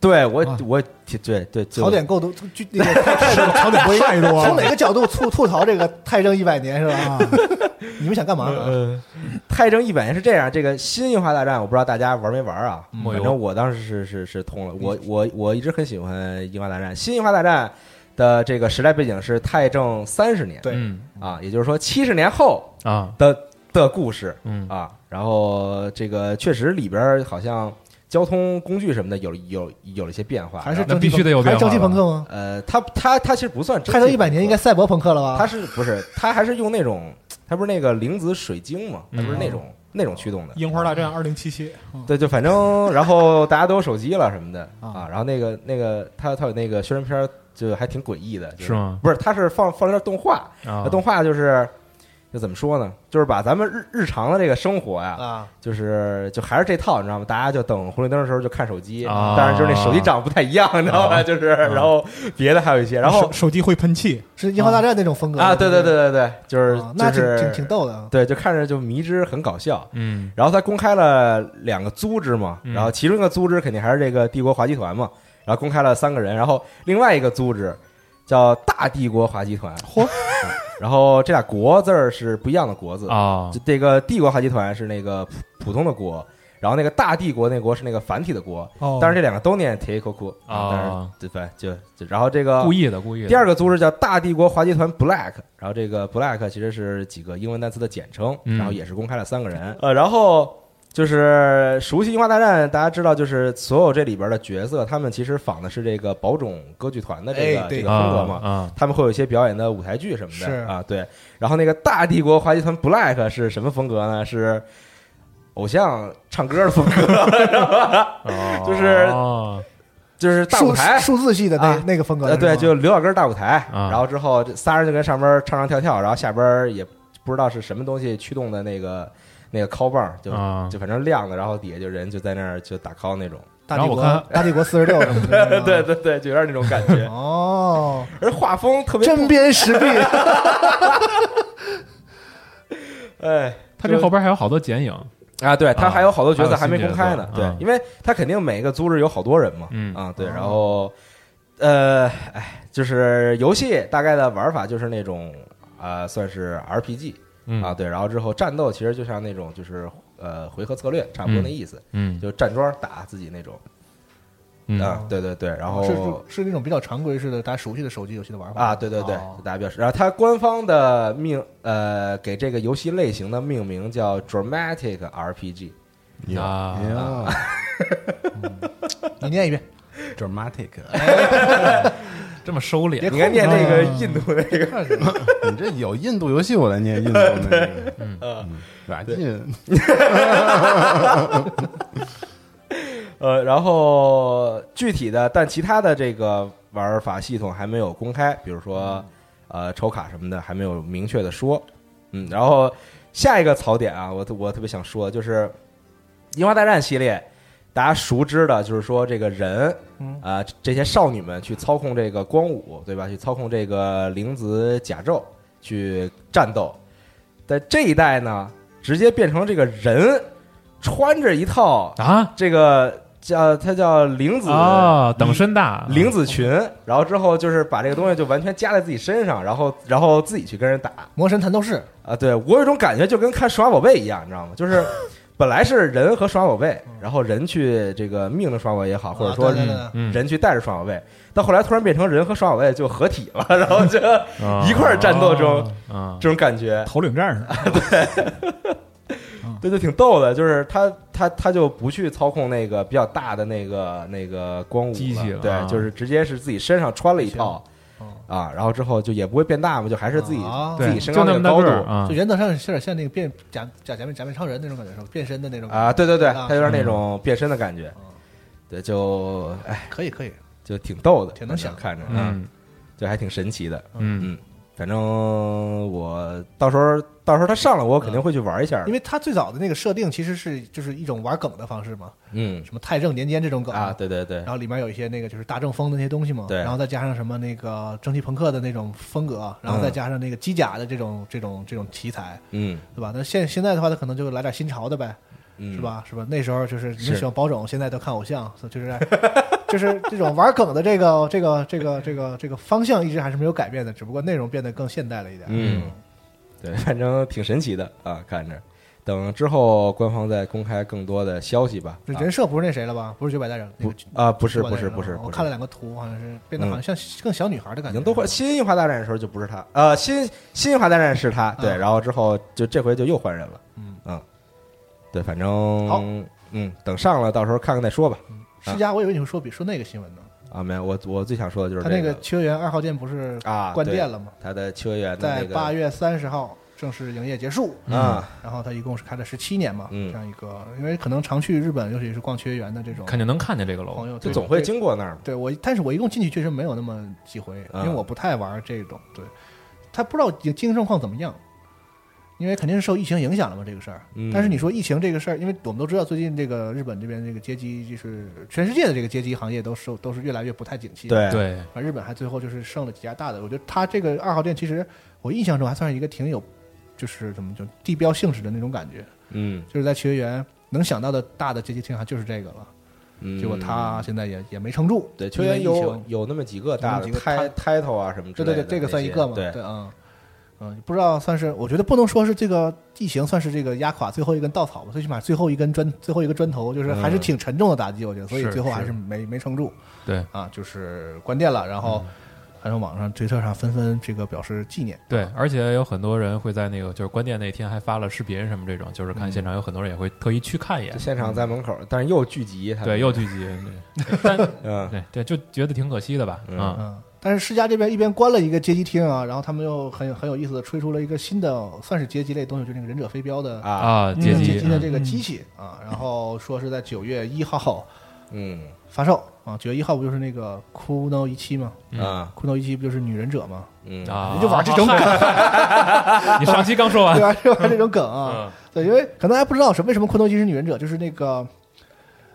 对我啊。我对对槽点够多，就那个太正槽点太多。了 [laughs] 从哪个角度吐吐槽这个太政一百年是吧？啊！[laughs] 你们想干嘛啊？呃，太政一百年是这样，这个新樱花大战我不知道大家玩没玩啊？反正我当时是是是通了，我我我一直很喜欢樱花大战。新樱花大战的这个时代背景是太政三十年，对。嗯啊，也就是说七十年后啊，的的故事嗯啊。然后这个确实里边好像交通工具什么的有有有了一些变化，还是必须得有还是蒸汽变化了朋克吗？呃，它它它其实不算太正一百年应该赛博朋克了吧？它是不是它还是用那种它不是那个灵子水晶吗？它不是那嗯种那种驱动的。樱花大战二零七七，对，就反正，然后大家都有手机了什么的啊啊，然后那个那个他他有那个宣传片儿，就还挺诡异的，就是吗？不是，他是放放了点动画，啊那，动画就是就怎么说呢？就是把咱们日日常的这个生活呀，啊，就是就还是这套，你知道吗？大家就等红绿灯的时候就看手机，啊当然就是那手机长得不太一样，你知道吧？就是然后别的还有一些，然后手手机会喷气，是樱花大战那种风格啊，对对对对对，就是啊那挺就是挺挺逗的啊。对，就看着就迷之很搞笑。嗯然后他公开了两个组织嘛，嗯然后其中一个组织肯定还是这个帝国滑稽团嘛，然后公开了三个人，然后另外一个组织叫大帝国滑集团，嚯。嗯，然后这俩国字儿是不一样的国字，啊。就这个帝国滑集团是那个普普通的国，然后那个大帝国那国是那个繁体的国，哦，但是这两个都念 t a k o k u 啊但是对对就就然后这个故意的故意的。第二个组织叫大帝国滑集团 Black，然后这个 Black 其实是几个英文单词的简称，嗯。然后也是公开了三个人，呃，然后就是熟悉樱花大战，大家知道就是所有这里边的角色，他们其实仿的是这个宝冢歌剧团的这个、哎这个风格嘛。啊他们会有一些表演的舞台剧什么的是。啊，对。然后那个大帝国滑稽团 Black 是什么风格呢？是偶像唱歌的风格，[laughs] 啊，就是哦。就是大舞台，数字系的那啊。那个风格呃，对，就刘老根大舞台，啊。然后之后这仨人就跟上边唱唱跳跳，然后下边也不知道是什么东西驱动的那个那个 call 棒，就、啊。就反正亮的，然后底下就人就在那儿就打 call 那种，大帝国然后我看大帝国四十六 [laughs] 对对对，就有点那种感觉，[laughs] 哦，而画风特别针砭时弊，[laughs] 哎，他这后边还有好多剪影，啊，对他啊还有好多角色还没公开呢对因为他肯定每个组织有好多人嘛，嗯啊，对，哦然后呃，哎，就是游戏大概的玩法就是那种啊、算是 RPG。嗯。啊，对，然后之后战斗其实就像那种就是呃回合策略，差不多那意思，嗯。就站桩打自己那种嗯。啊，对对对，然后是是那种比较常规式的大家熟悉的手机游戏的玩法啊，对对对哦，大家表示，然后它官方的命呃给这个游戏类型的命名叫 Dramatic RPG，啊。呀 [laughs] 你念一遍，，dramatic，[laughs] 这么收敛你应该念那个啊印度那个。看什么？你这有印度游戏，我来念印度那个，嗯。嗯，软禁，呃，然后具体的，但其他的这个玩法系统还没有公开，比如说呃抽卡什么的还没有明确的说。嗯，然后下一个槽点啊，我特我特别想说的就是《樱花大战》系列，大家熟知的就是说这个人嗯啊、这些少女们去操控这个光武，对吧？去操控这个灵子甲胄去战斗。在这一代呢，直接变成这个人穿着一套啊这个叫它叫灵子啊，等身大灵子裙，然后之后就是把这个东西就完全加在自己身上，然后然后自己去跟人打魔神弹斗士啊！对我有一种感觉，就跟看数码宝贝一样，你知道吗？就是本来是人和数码宝贝，然后人去这个命令数码宝也好，或者说人去带着数码宝贝，到后来突然变成人和数码宝贝就合体了，然后就啊。一块儿战斗中啊。这种感觉，头领战士，[laughs] 对，就挺逗的，就是他他他就不去操控那个比较大的那个那个光武机器了对，啊。就是直接是自己身上穿了一套，啊，然后之后就也不会变大嘛，就还是自己啊。自，己身高那就那么大高度。就，原则上有点像那个变假假假面假面超人那种感觉，是吧？变身的那种啊，对对对，啊。他有点那种变身的感觉。嗯，对，就哎可以可以，就挺逗的，挺能想看着，嗯。就还挺神奇的，嗯。嗯，反正我到时候到时候他上了，我肯定会去玩一下的，因为他最早的那个设定其实是就是一种玩梗的方式嘛，嗯。什么太正年间这种梗啊，对对对。然，后里面有一些那个就是大正风的那些东西嘛，对然后再加上什么那个蒸汽朋克的那种风格，然后再加上那个机甲的这种这种这种题材，嗯。对吧？那现现在的话，他可能就来点新潮的呗，嗯，是？吧？是吧？那时候就是你们喜欢保种，现在都看偶像，就是 [laughs] 就是这种玩梗的这个这个这个这个这个方向一直还是没有改变的，只不过内容变得更现代了一点。嗯，对，反正挺神奇的啊，看着。等之后官方再公开更多的消息吧。人设不是那谁了吧？不是九百代人，那不啊，不是不是不是，我看了两个图，好像是变得好像像更小女孩的感觉。已经都换新樱花大战的时候就不是他，呃，新新樱花大战是他，对，嗯然后之后就这回就又换人了，嗯对，反正好嗯，等上了到时候看看再说吧。世嘉，我以为你会说比说那个新闻呢。啊，没有，我我最想说的就是他那个秋叶原二号店不是啊，关店了吗？他的秋叶原在那个八月三十号正式营业结束。啊，然后他一共是开了十七年嘛，嗯这样一个，因为可能常去日本，尤其是逛秋叶原的这种肯定能看见这个楼朋。友，就总会经过那儿嘛。对我，但是我一共进去确实没有那么几回，啊因为我不太玩这种。对，他不知道经经营状况怎么样，因为肯定是受疫情影响了嘛这个事儿。嗯但是你说疫情这个事儿，因为我们都知道最近这个日本这边这个街机，就是全世界的这个街机行业都受都是越来越不太景气。，对，对，而日本还最后就是剩了几家大的。我觉得他这个二号店其实我印象中还算是一个挺有，就是怎么就地标性质的那种感觉，嗯就是在秋叶原能想到的大的阶级厅还就是这个了。嗯，结果他现在也也没撑住。对秋叶有有那么几个大的 title 啊什么之类的，对对对，这个算一个嘛？对，对啊，嗯，不知道算是，我觉得不能说是这个地形算是这个压垮最后一根稻草吧，最起码最后一根砖，最后一个砖头，就是还是嗯挺沉重的打击，我觉得，所以最后还是是没没撑住。对。啊，就是关店了，然后还有网上推特上纷纷这个表示纪念，对，而且有很多人会在那个就是关店那天还发了视频什么这种，就是看现场有很多人也会特意去看一眼。就，现场在门口，但是又聚集，他对，又聚集，对。[laughs] 但嗯对对，就觉得挺可惜的吧，嗯。但是世嘉这边一边关了一个街机厅啊，然后他们又很有很有意思的吹出了一个新的，算是街机类东西，就是那个忍者飞镖的啊啊，街机的嗯这个机器啊，然后说是在九月一号嗯发售啊，九月一号不就是那个库 no 一期吗？嗯啊库 no 一期不就是女忍者吗？嗯啊，你就玩这种梗，[laughs] 你上期刚说完对，吧？就玩这种梗啊。嗯对，因为可能还不知道什为什么库 no 一期是女忍者，就是那个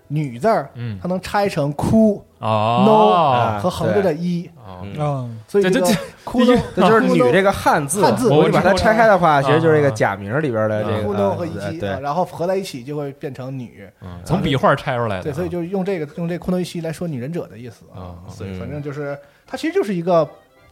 女字儿，嗯它能拆成哭哦 no 和横着的一，啊，所以这个这这库这就是女这个汉字，汉字我们把它拆开的话，其实就是这个假名里边的这库个啊和一然后合在一起就会变成女。嗯从笔画拆出来的，对，所以就用这个用这库 no 一七来说女忍者的意思啊啊对，嗯反正就是它其实就是一个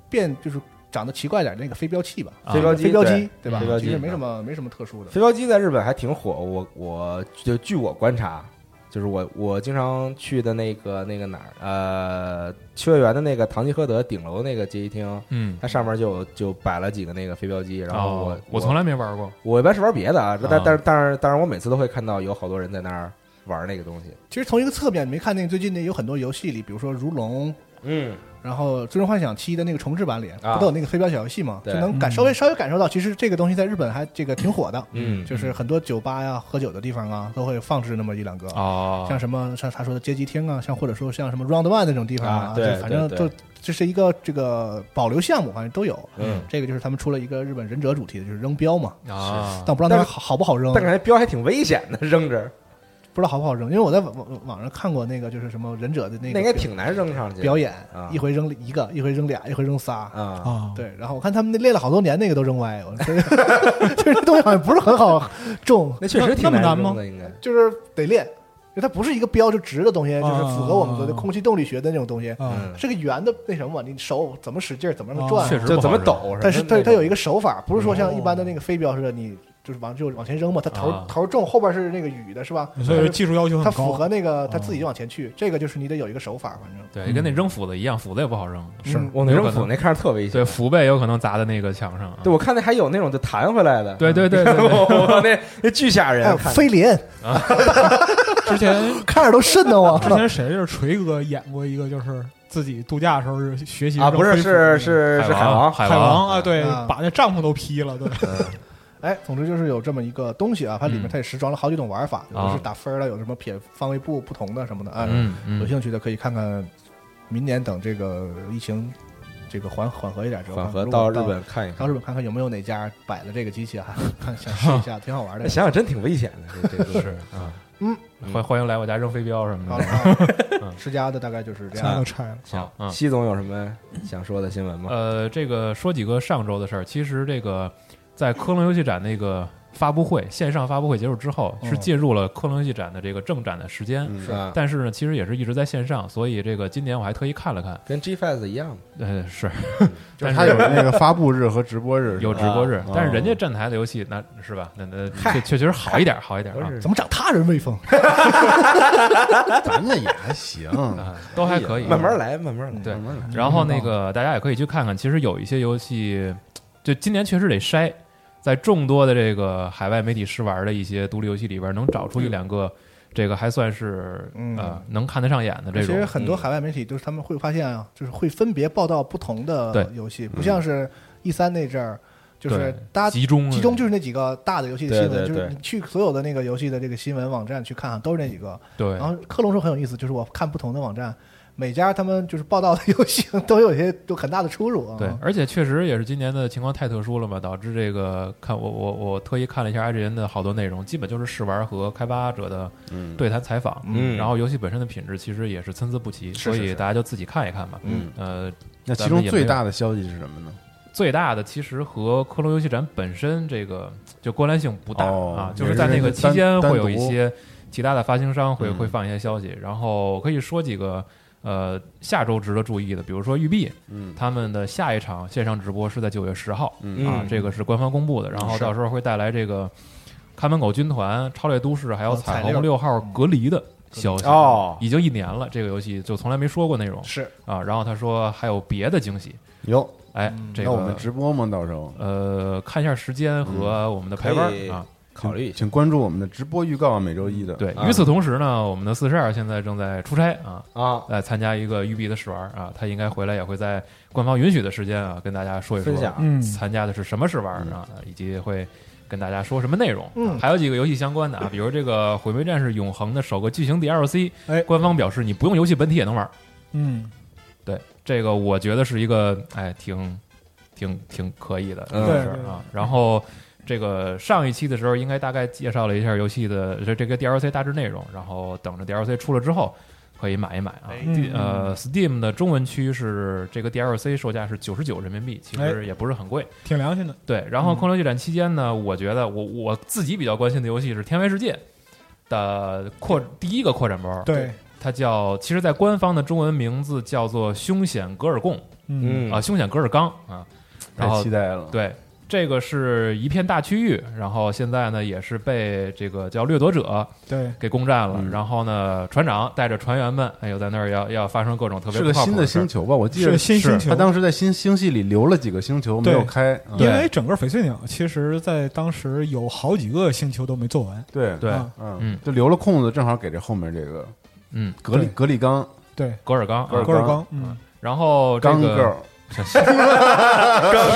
变，就是长得奇怪点那个飞镖器吧。飞镖机飞镖对机对吧？飞镖机其实没什么没什么特殊的。飞镖机在日本还挺火，我我就据我观察，就是我我经常去的那个那个哪儿，呃，秋叶原的那个唐吉诃德顶楼那个街机厅，嗯，它上面就就摆了几个那个飞镖机，然后我、哦我从来没玩过，我一般是玩别的啊，但啊但是但是但是我每次都会看到有好多人在那儿玩那个东西，其实从一个侧面，你没看见最近那有很多游戏里，比如说《如龙》，嗯，然后《最终幻想七》的那个重置版里，啊。不都有那个飞镖小游戏吗？对。就能感嗯。稍微稍微感受到，其实这个东西在日本还这个挺火的。嗯。就是很多酒吧呀、喝酒的地方啊，都会放置那么一两个。哦，像什么像他说的街机厅啊，像或者说像什么 Round One 那种地方啊对就反正都这是一个这个保留项目，反正都有。嗯，这个就是他们出了一个日本忍者主题的，就是扔镖嘛，啊。但我不知道那好好不好扔，但感觉镖还挺危险的，扔着不知道好不好扔，因为我在网网网上看过那个就是什么忍者的那个那应该挺难扔上去表演啊，一回扔一个，一回扔俩，一回扔仨。啊，啊，对，然后我看他们那练了好多年，那个都扔歪了，[laughs] 就是这东西好像不是很好中，那确实挺难的，应该。就是得练，因为它不是一个标就直的东西，啊就是符合我们说的空气动力学的那种东西，是个圆的那什么，你手怎么使劲，怎么让它转，确实就怎么抖，但是它它有一个个手法，不是说像哦。一般的那个飞镖似的，你就是往就往前扔嘛，它头啊头重，后边是那个雨的是吧？所以技术要求它很高。符合那个它自己就往前去，这个就是你得有一个手法，反正对，跟那扔斧子一样，斧子也不好扔，是我那扔斧那看着特危险。对，斧背有可能砸在那个墙上啊，对，我看那还有那种就弹回来的，对对对对对 [laughs] 我那那巨吓人，看飞廉，[laughs] 之前看着都瘆得慌。之前谁是锤哥演过一个，就是自己度假的时候是学习啊，不是是是是海王海王，啊，对啊，把那帐篷都劈了，对，哎，总之就是有这么一个东西啊，它里面嗯它也实装了好几种玩法，有的啊是打分儿的，有什么撇方位不不同的什么的啊。嗯嗯有兴趣的可以看看，明年等这个疫情这个缓缓和一点之后，缓和到日本看一看。到日本看看有没有哪家摆了这个机器啊，[laughs] 看想试一下，挺好玩的。想想真挺危险的，这这个是啊，嗯，欢欢迎来我家扔飞镖什么好的。了，啊世 [laughs] 家的大概就是这样家都。拆了。行嗯。西总有什么想说的新闻吗？呃，这个说几个上周的事儿。其实这个在科隆游戏展那个发布会线上发布会结束之后，是嗯进入了科隆游戏展的这个正展的时间。嗯是啊，但是呢，其实也是一直在线上，所以这个今年我还特意看了看。跟 G Fest 一样，呃，是 [laughs] 就是它有那个发布日和直播日，有直播日啊，但是人家站台的游戏那是吧？那那确确实好一点，好一点啊怎么长他人威风？[laughs] 咱们也还行，啊，都还可以，慢慢来，慢慢来。对慢慢来然后那个大家也可以去看看，其实有一些游戏，就今年确实得筛，在众多的这个海外媒体试玩的一些独立游戏里边，能找出一两个这个还算是嗯呃能看得上眼的这种其实。很多海外媒体都是他们会发现啊，就是会分别报道不同的游戏，不像是 E 三那阵儿，就是大家集中集中就是那几个大的游戏的新闻，就是你去所有的那个游戏的这个新闻网站去看，都是那几个。对然后克隆说很有意思，就是我看不同的网站，每家他们就是报道的游戏都有一些有很大的出入啊。对，而且确实也是今年的情况太特殊了嘛，导致这个看我我我特意看了一下 IGN 的好多内容，基本就是试玩和开发者的嗯，对谈采访。嗯然后游戏本身的品质其实也是参差不齐，所以大家就自己看一看吧。嗯，呃，那其中最大的消息是什么呢？最大的其实和科隆游戏展本身这个就关联性不大、哦啊，就是在那个期间会有一些其他的发行商会嗯会放一些消息，然后可以说几个呃下周值得注意的，比如说育碧嗯。他们的下一场线上直播是在九月十号嗯。啊，这个是官方公布的，然后到时候会带来这个看门狗军团、超猎都市还有哦彩虹六号隔离的消息。哦。已经一年了，这个游戏就从来没说过内容。是。啊，然后他说还有别的惊喜，有，哎，这个我们直播吗？到时候。呃，看一下时间和我们的排班啊。考虑一下。请关注我们的直播预告，每周一的。对，啊与此同时呢，我们的四十二现在正在出差啊，啊，来参加一个育碧的试玩啊，他应该回来也会在官方允许的时间啊，跟大家说一说分享嗯参加的是什么试玩啊，以及会跟大家说什么内容。嗯还有几个游戏相关的啊，比如这个《毁灭战士永恒》的首个剧情 DLC，哎官方表示你不用游戏本体也能玩。嗯，对，这个我觉得是一个哎，挺挺挺可以的一个事儿啊。然后这个上一期的时候，应该大概介绍了一下游戏的这这个 DLC 大致内容，然后等着 DLC 出了之后。可以买一买啊！嗯呃，Steam 的中文区是这个 DLC 售价是九十九人民币，其实也不是很贵。挺良心的。对，然后嗯空流剧展期间呢，我觉得我我自己比较关心的游戏是《天外世界》的扩第一个扩展包，对，它叫，其实，在官方的中文名字叫做《凶险格尔贡》嗯啊，《凶险格尔冈》啊，然后太期待了。对，这个是一片大区域，然后现在呢也是被这个叫掠夺者对，给攻占了，嗯。然后呢，船长带着船员们，哎呦，在那儿要要发生各种特别是个新的星球吧？我记得个新星球。他。当时在新星系里留了几个星球没有开。嗯。因为整个翡翠鸟其实在当时有好几个星球都没做完。对。对，啊嗯。嗯。就留了空子，正好给这后面这个嗯，格里格里刚对，格尔冈，啊格尔冈戈尔冈，嗯，然后这刚个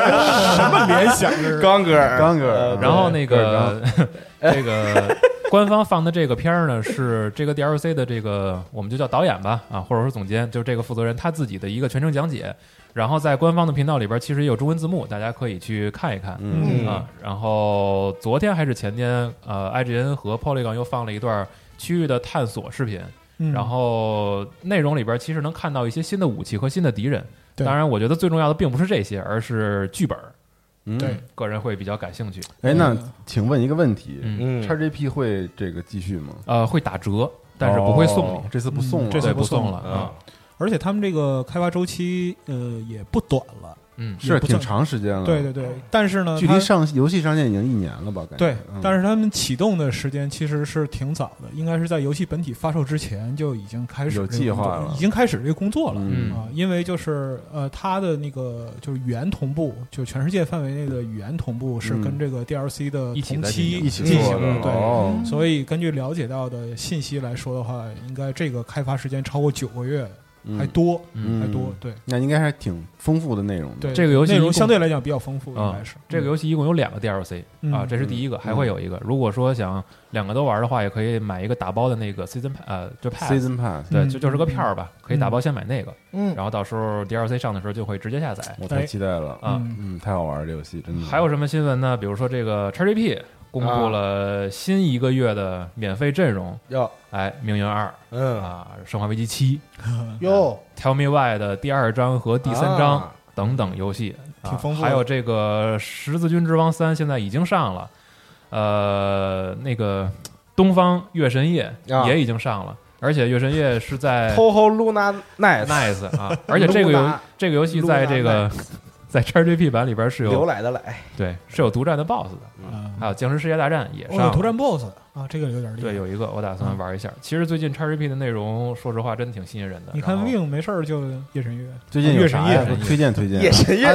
girl 什么联想？刚哥儿，刚 girl，然后那个 [laughs] 这个官方放的这个片儿呢，是这个 DLC 的这个我们就叫导演吧，啊，或者说总监，就是这个负责人他自己的一个全程讲解。然后在官方的频道里边，其实也有中文字幕，大家可以去看一看。嗯嗯啊，然后昨天还是前天，呃，IGN 和 Polygon 又放了一段区域的探索视频，嗯然后内容里边其实能看到一些新的武器和新的敌人。当然，我觉得最重要的并不是这些，而是剧本。嗯对个人会比较感兴趣。哎，那嗯请问一个问题嗯，嗯，，XGP 会这个继续吗？呃，会打折，但是不会送你。哦这次不送了，嗯这次不送了啊。而且他们这个开发周期呃也不短了，嗯，是挺长时间了。对对对。但是呢，距离上游戏上线已经一年了吧？感觉对嗯，但是他们启动的时间其实是挺早的，应该是在游戏本体发售之前就已经开始有计划了已经开始这个工作了。嗯啊，因为就是呃，它的那个就是语言同步，就全世界范围内的语言同步是嗯跟这个 DLC 的一同期进行一起进做的行的，对。哦，所以根据了解到的信息来说的话，应该这个开发时间超过九个月嗯还多，嗯还多。对那应该还挺丰富的内容的。对，这个游戏内容相对来讲比较丰富，应啊该是这个游戏一共有两个 DLC 嗯啊，这是第一个，还会有一个。如果说想两个都玩的话，也可以买一个打包的那个 Season Pass，呃，就 Pass，Season Pass，对，嗯就就是个片儿吧，可以打包先买那个，嗯，然后到时候 DLC 上的时候就会直接下载我太期待了啊。嗯嗯，太好玩了，这游戏真的。还有什么新闻呢？比如说这个 XGP 公布了新一个月的免费阵容，哟，哎，命运二嗯，啊，生化危机七 [laughs] 哟，，Tell Me Why 的第二章和第三章啊。等等游戏，啊挺丰富的。还有这个十字军之王三现在已经上了，呃，那个东方月神夜啊。也已经上了，而且月神夜是在 Toho Luna Nice 啊，而且这个游这个游戏在这个在 XGP 版里边是有有来的来，对是有独占的 BOSS 的，啊，还有僵尸世界大战也上了哦有独占 BOSS 啊，这个有点厉害。对，有一个我打算玩一下。其实最近 XGP 的内容，说实话真挺吸引人的。你看然后 Wing 没事儿就夜神月，最近有月神夜啥呀？推荐推荐。夜神月，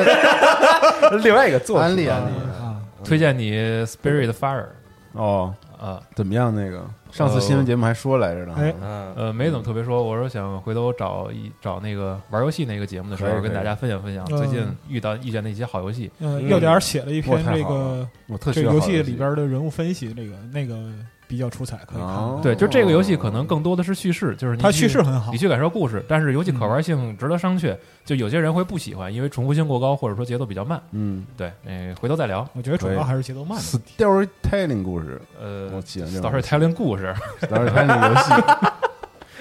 [laughs] 另外一个作品安利安利啊，推荐你 Spirit Fire 哦，啊，怎么样？那个上次新闻节目还说来着呢。哎嗯，呃，没怎么特别说。我说想回头找一找那个玩游戏那个节目的时候，跟大家分享分享嗯最近遇到遇见的一些好游戏。嗯，嗯要点写了一篇这个我特需要好这个游戏里边的人物分析，这个那个比较出彩，可以看哦。对，就这个游戏可能更多的是叙事，就是你它去叙事很好你，去感受故事，但是游戏可玩性值得商榷。就有些人会不喜欢，因为重复性过高，或者说节奏比较慢。嗯对，呃，回头再聊。我觉得主要还是节奏慢的。，storytelling 故事，呃，Storytelling 故事。[laughs] storytelling 游戏。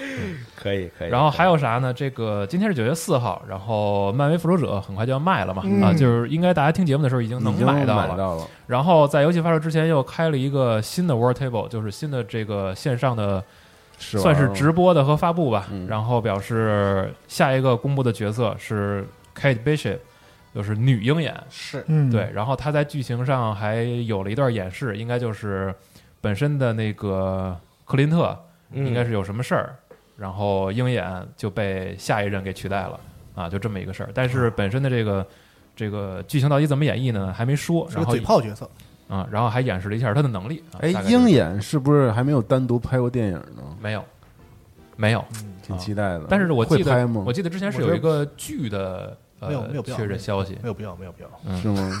[laughs] 可以可以。然后还有啥呢？这个今天是九月四号，然后漫威复仇者很快就要卖了嘛，嗯啊，就是应该大家听节目的时候已经能买到了。买到了，然后在游戏发售之前又开了一个新的 World Table，就是新的这个线上的算是直播的和发布吧。嗯然后表示下一个公布的角色是 Kate Bishop，就是女鹰眼。是嗯，对，然后她在剧情上还有了一段演示，应该就是本身的那个克林特嗯应该是有什么事儿，然后鹰眼就被下一任给取代了啊，就这么一个事儿。但是本身的这个这个剧情到底怎么演绎呢？还没说。是个然后嘴炮角色，啊、然后还演示了一下他的能力。啊哎大，概就是鹰眼是不是还没有单独拍过电影呢？没有，没有。挺期待的。但是我记得会拍吗我？记得之前是有一个剧的呃没有没有必要确认消息没有必要，没有必要。嗯是吗？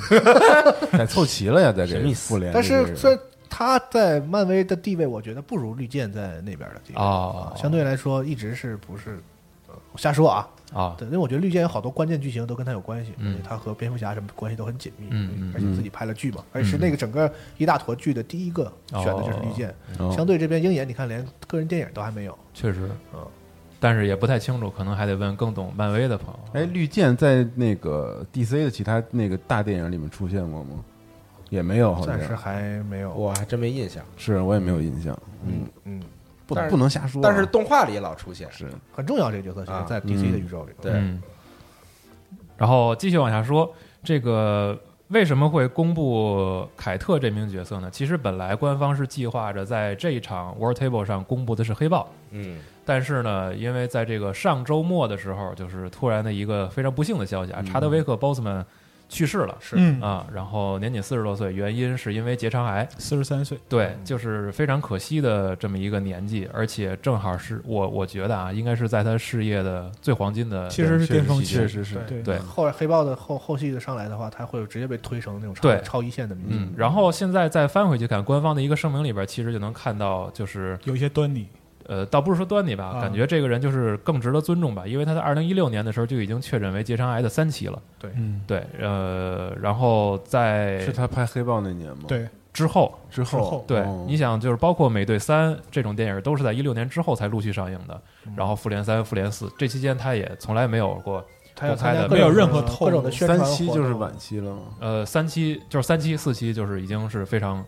[laughs] 得凑齐了呀，再给什么意思复联。但这个是虽然他在漫威的地位，我觉得不如绿箭在那边的地位。哦啊相对来说一直是不是？呃我瞎说啊，啊，对，因为我觉得绿箭有好多关键剧情都跟他有关系，嗯。而且他和蝙蝠侠什么关系都很紧密，嗯嗯而且自己拍了剧嘛，而且是那个整个一大坨剧的第一个选的就是绿箭，哦。相对这边鹰眼，你看连个人电影都还没有，确实。嗯，但是也不太清楚，可能还得问更懂漫威的朋友。哎，绿箭在那个 DC 的其他那个大电影里面出现过吗？也没有，好像暂时还没有。我还真没印象，是我也没有印象。嗯，嗯，不但是不能瞎说啊。但是动画里老出现。是很重要这个角色，其实啊在 DC 的宇宙里。对嗯，然后继续往下说，这个为什么会公布凯特这名角色呢？其实本来官方是计划着在这一场 World Table 上公布的是黑豹，嗯但是呢，因为在这个上周末的时候，就是突然的一个非常不幸的消息啊，查德威克·波斯曼去世了。是嗯，啊，然后年仅四十多岁，原因是因为结肠癌。四十三岁，对，就是非常可惜的这么一个年纪，而且正好是我我觉得啊，应该是在他事业的最黄金的其实是巅峰期确实是。对对后来黑豹的后后续的上来的话，他会直接被推成那种超对超一线的明星。嗯，然后现在再翻回去看官方的一个声明里边，其实就能看到，就是有一些端倪。呃，倒不是说端倪吧，啊。感觉这个人就是更值得尊重吧，因为他在二零一六年的时候就已经确诊为结肠癌的三期了。嗯，对，呃，然后在是他拍黑豹那年吗？，对，之后，之之后。对，哦。你想，就是包括《美队三》这种电影，都是在一六年之后才陆续上映的。然后《复联三》《复联四》这期间，他也从来没有过，他要公开的参加各没有任何透露各种的宣传三期就是晚期了。吗？呃，三期就是三期、四期，就是已经是非常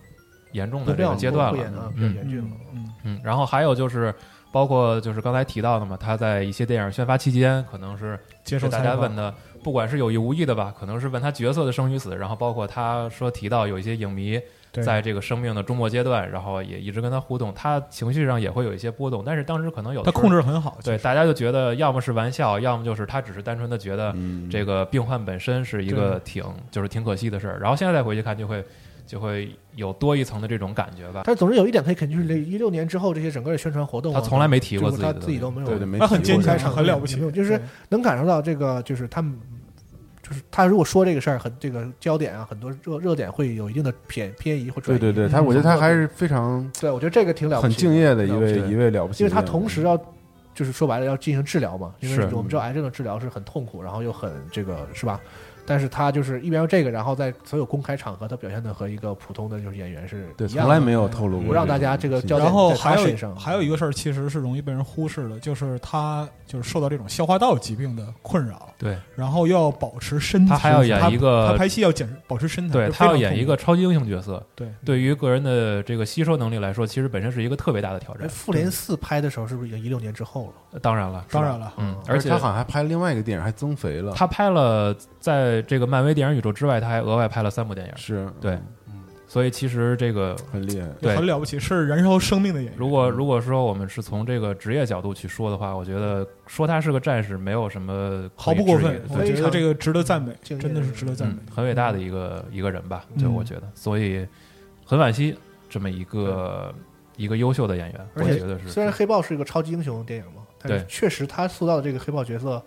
严重的这个阶段了嗯严峻了。嗯，嗯，然后还有就是，包括就是刚才提到的嘛，他在一些电影宣发期间，可能是接受大家问的，不管是有意无意的吧，可能是问他角色的生与死，然后包括他说提到有一些影迷在这个生命的终末阶段，然后也一直跟他互动，他情绪上也会有一些波动，但是当时可能有他控制很好。对大家就觉得要么是玩笑，要么就是他只是单纯的觉得嗯，这个病患本身是一个挺就是挺可惜的事儿，然后现在再回去看就会就会有多一层的这种感觉吧。但是总之有一点可以肯定，就是一六年之后这些整个的宣传活动啊，他从来没提过他自己他自己都没有，对对，没他很坚强很了不起没有就是能感受到这个，就是他们，就是他如果说这个事儿，很这个焦点啊，很多热热点会有一定的偏偏移或转移。对对对，他我觉得他还是非常对，我觉得这个挺了不起，很敬业的一位一位了不起，因为他同时要，就是说白了要进行治疗嘛，因为我们知道癌症的治疗是很痛苦，然后又很这个是吧？但是他就是一边要这个，然后在所有公开场合，他表现的和一个普通的就是演员是对一样的从来没有透露过不让大家这个焦点然后在他还有身上还有一个事儿，其实是容易被人忽视的，就是他就是受到这种消化道疾病的困扰，对，然后要保持身材，他还要演一个他拍戏要减保持身材，对他要演一个超级英雄角色，对对于个人的这个吸收能力来说，其实本身是一个特别大的挑哎，战。复联四拍的时候是不是已经一六年之后了？当然了，当然了，嗯，而且他好像还拍了另外一个电影，还增肥了，他拍了在这个漫威电影宇宙之外，他还额外拍了三部电影，是对。嗯所以其实这个很厉害，对。很了不起，是燃烧生命的演员。如果如果说我们是从这个职业角度去说的话，我觉得说他是个战士没有什么毫不过分我觉得这个值得赞美，真的是值得赞美。嗯。，很伟大的一个一个人吧，嗯。就我觉得，所以很惋惜这么一个一个优秀的演员，我而且觉得是虽然黑豹是一个超级英雄电影嘛，但是确实他塑造的这个黑豹角色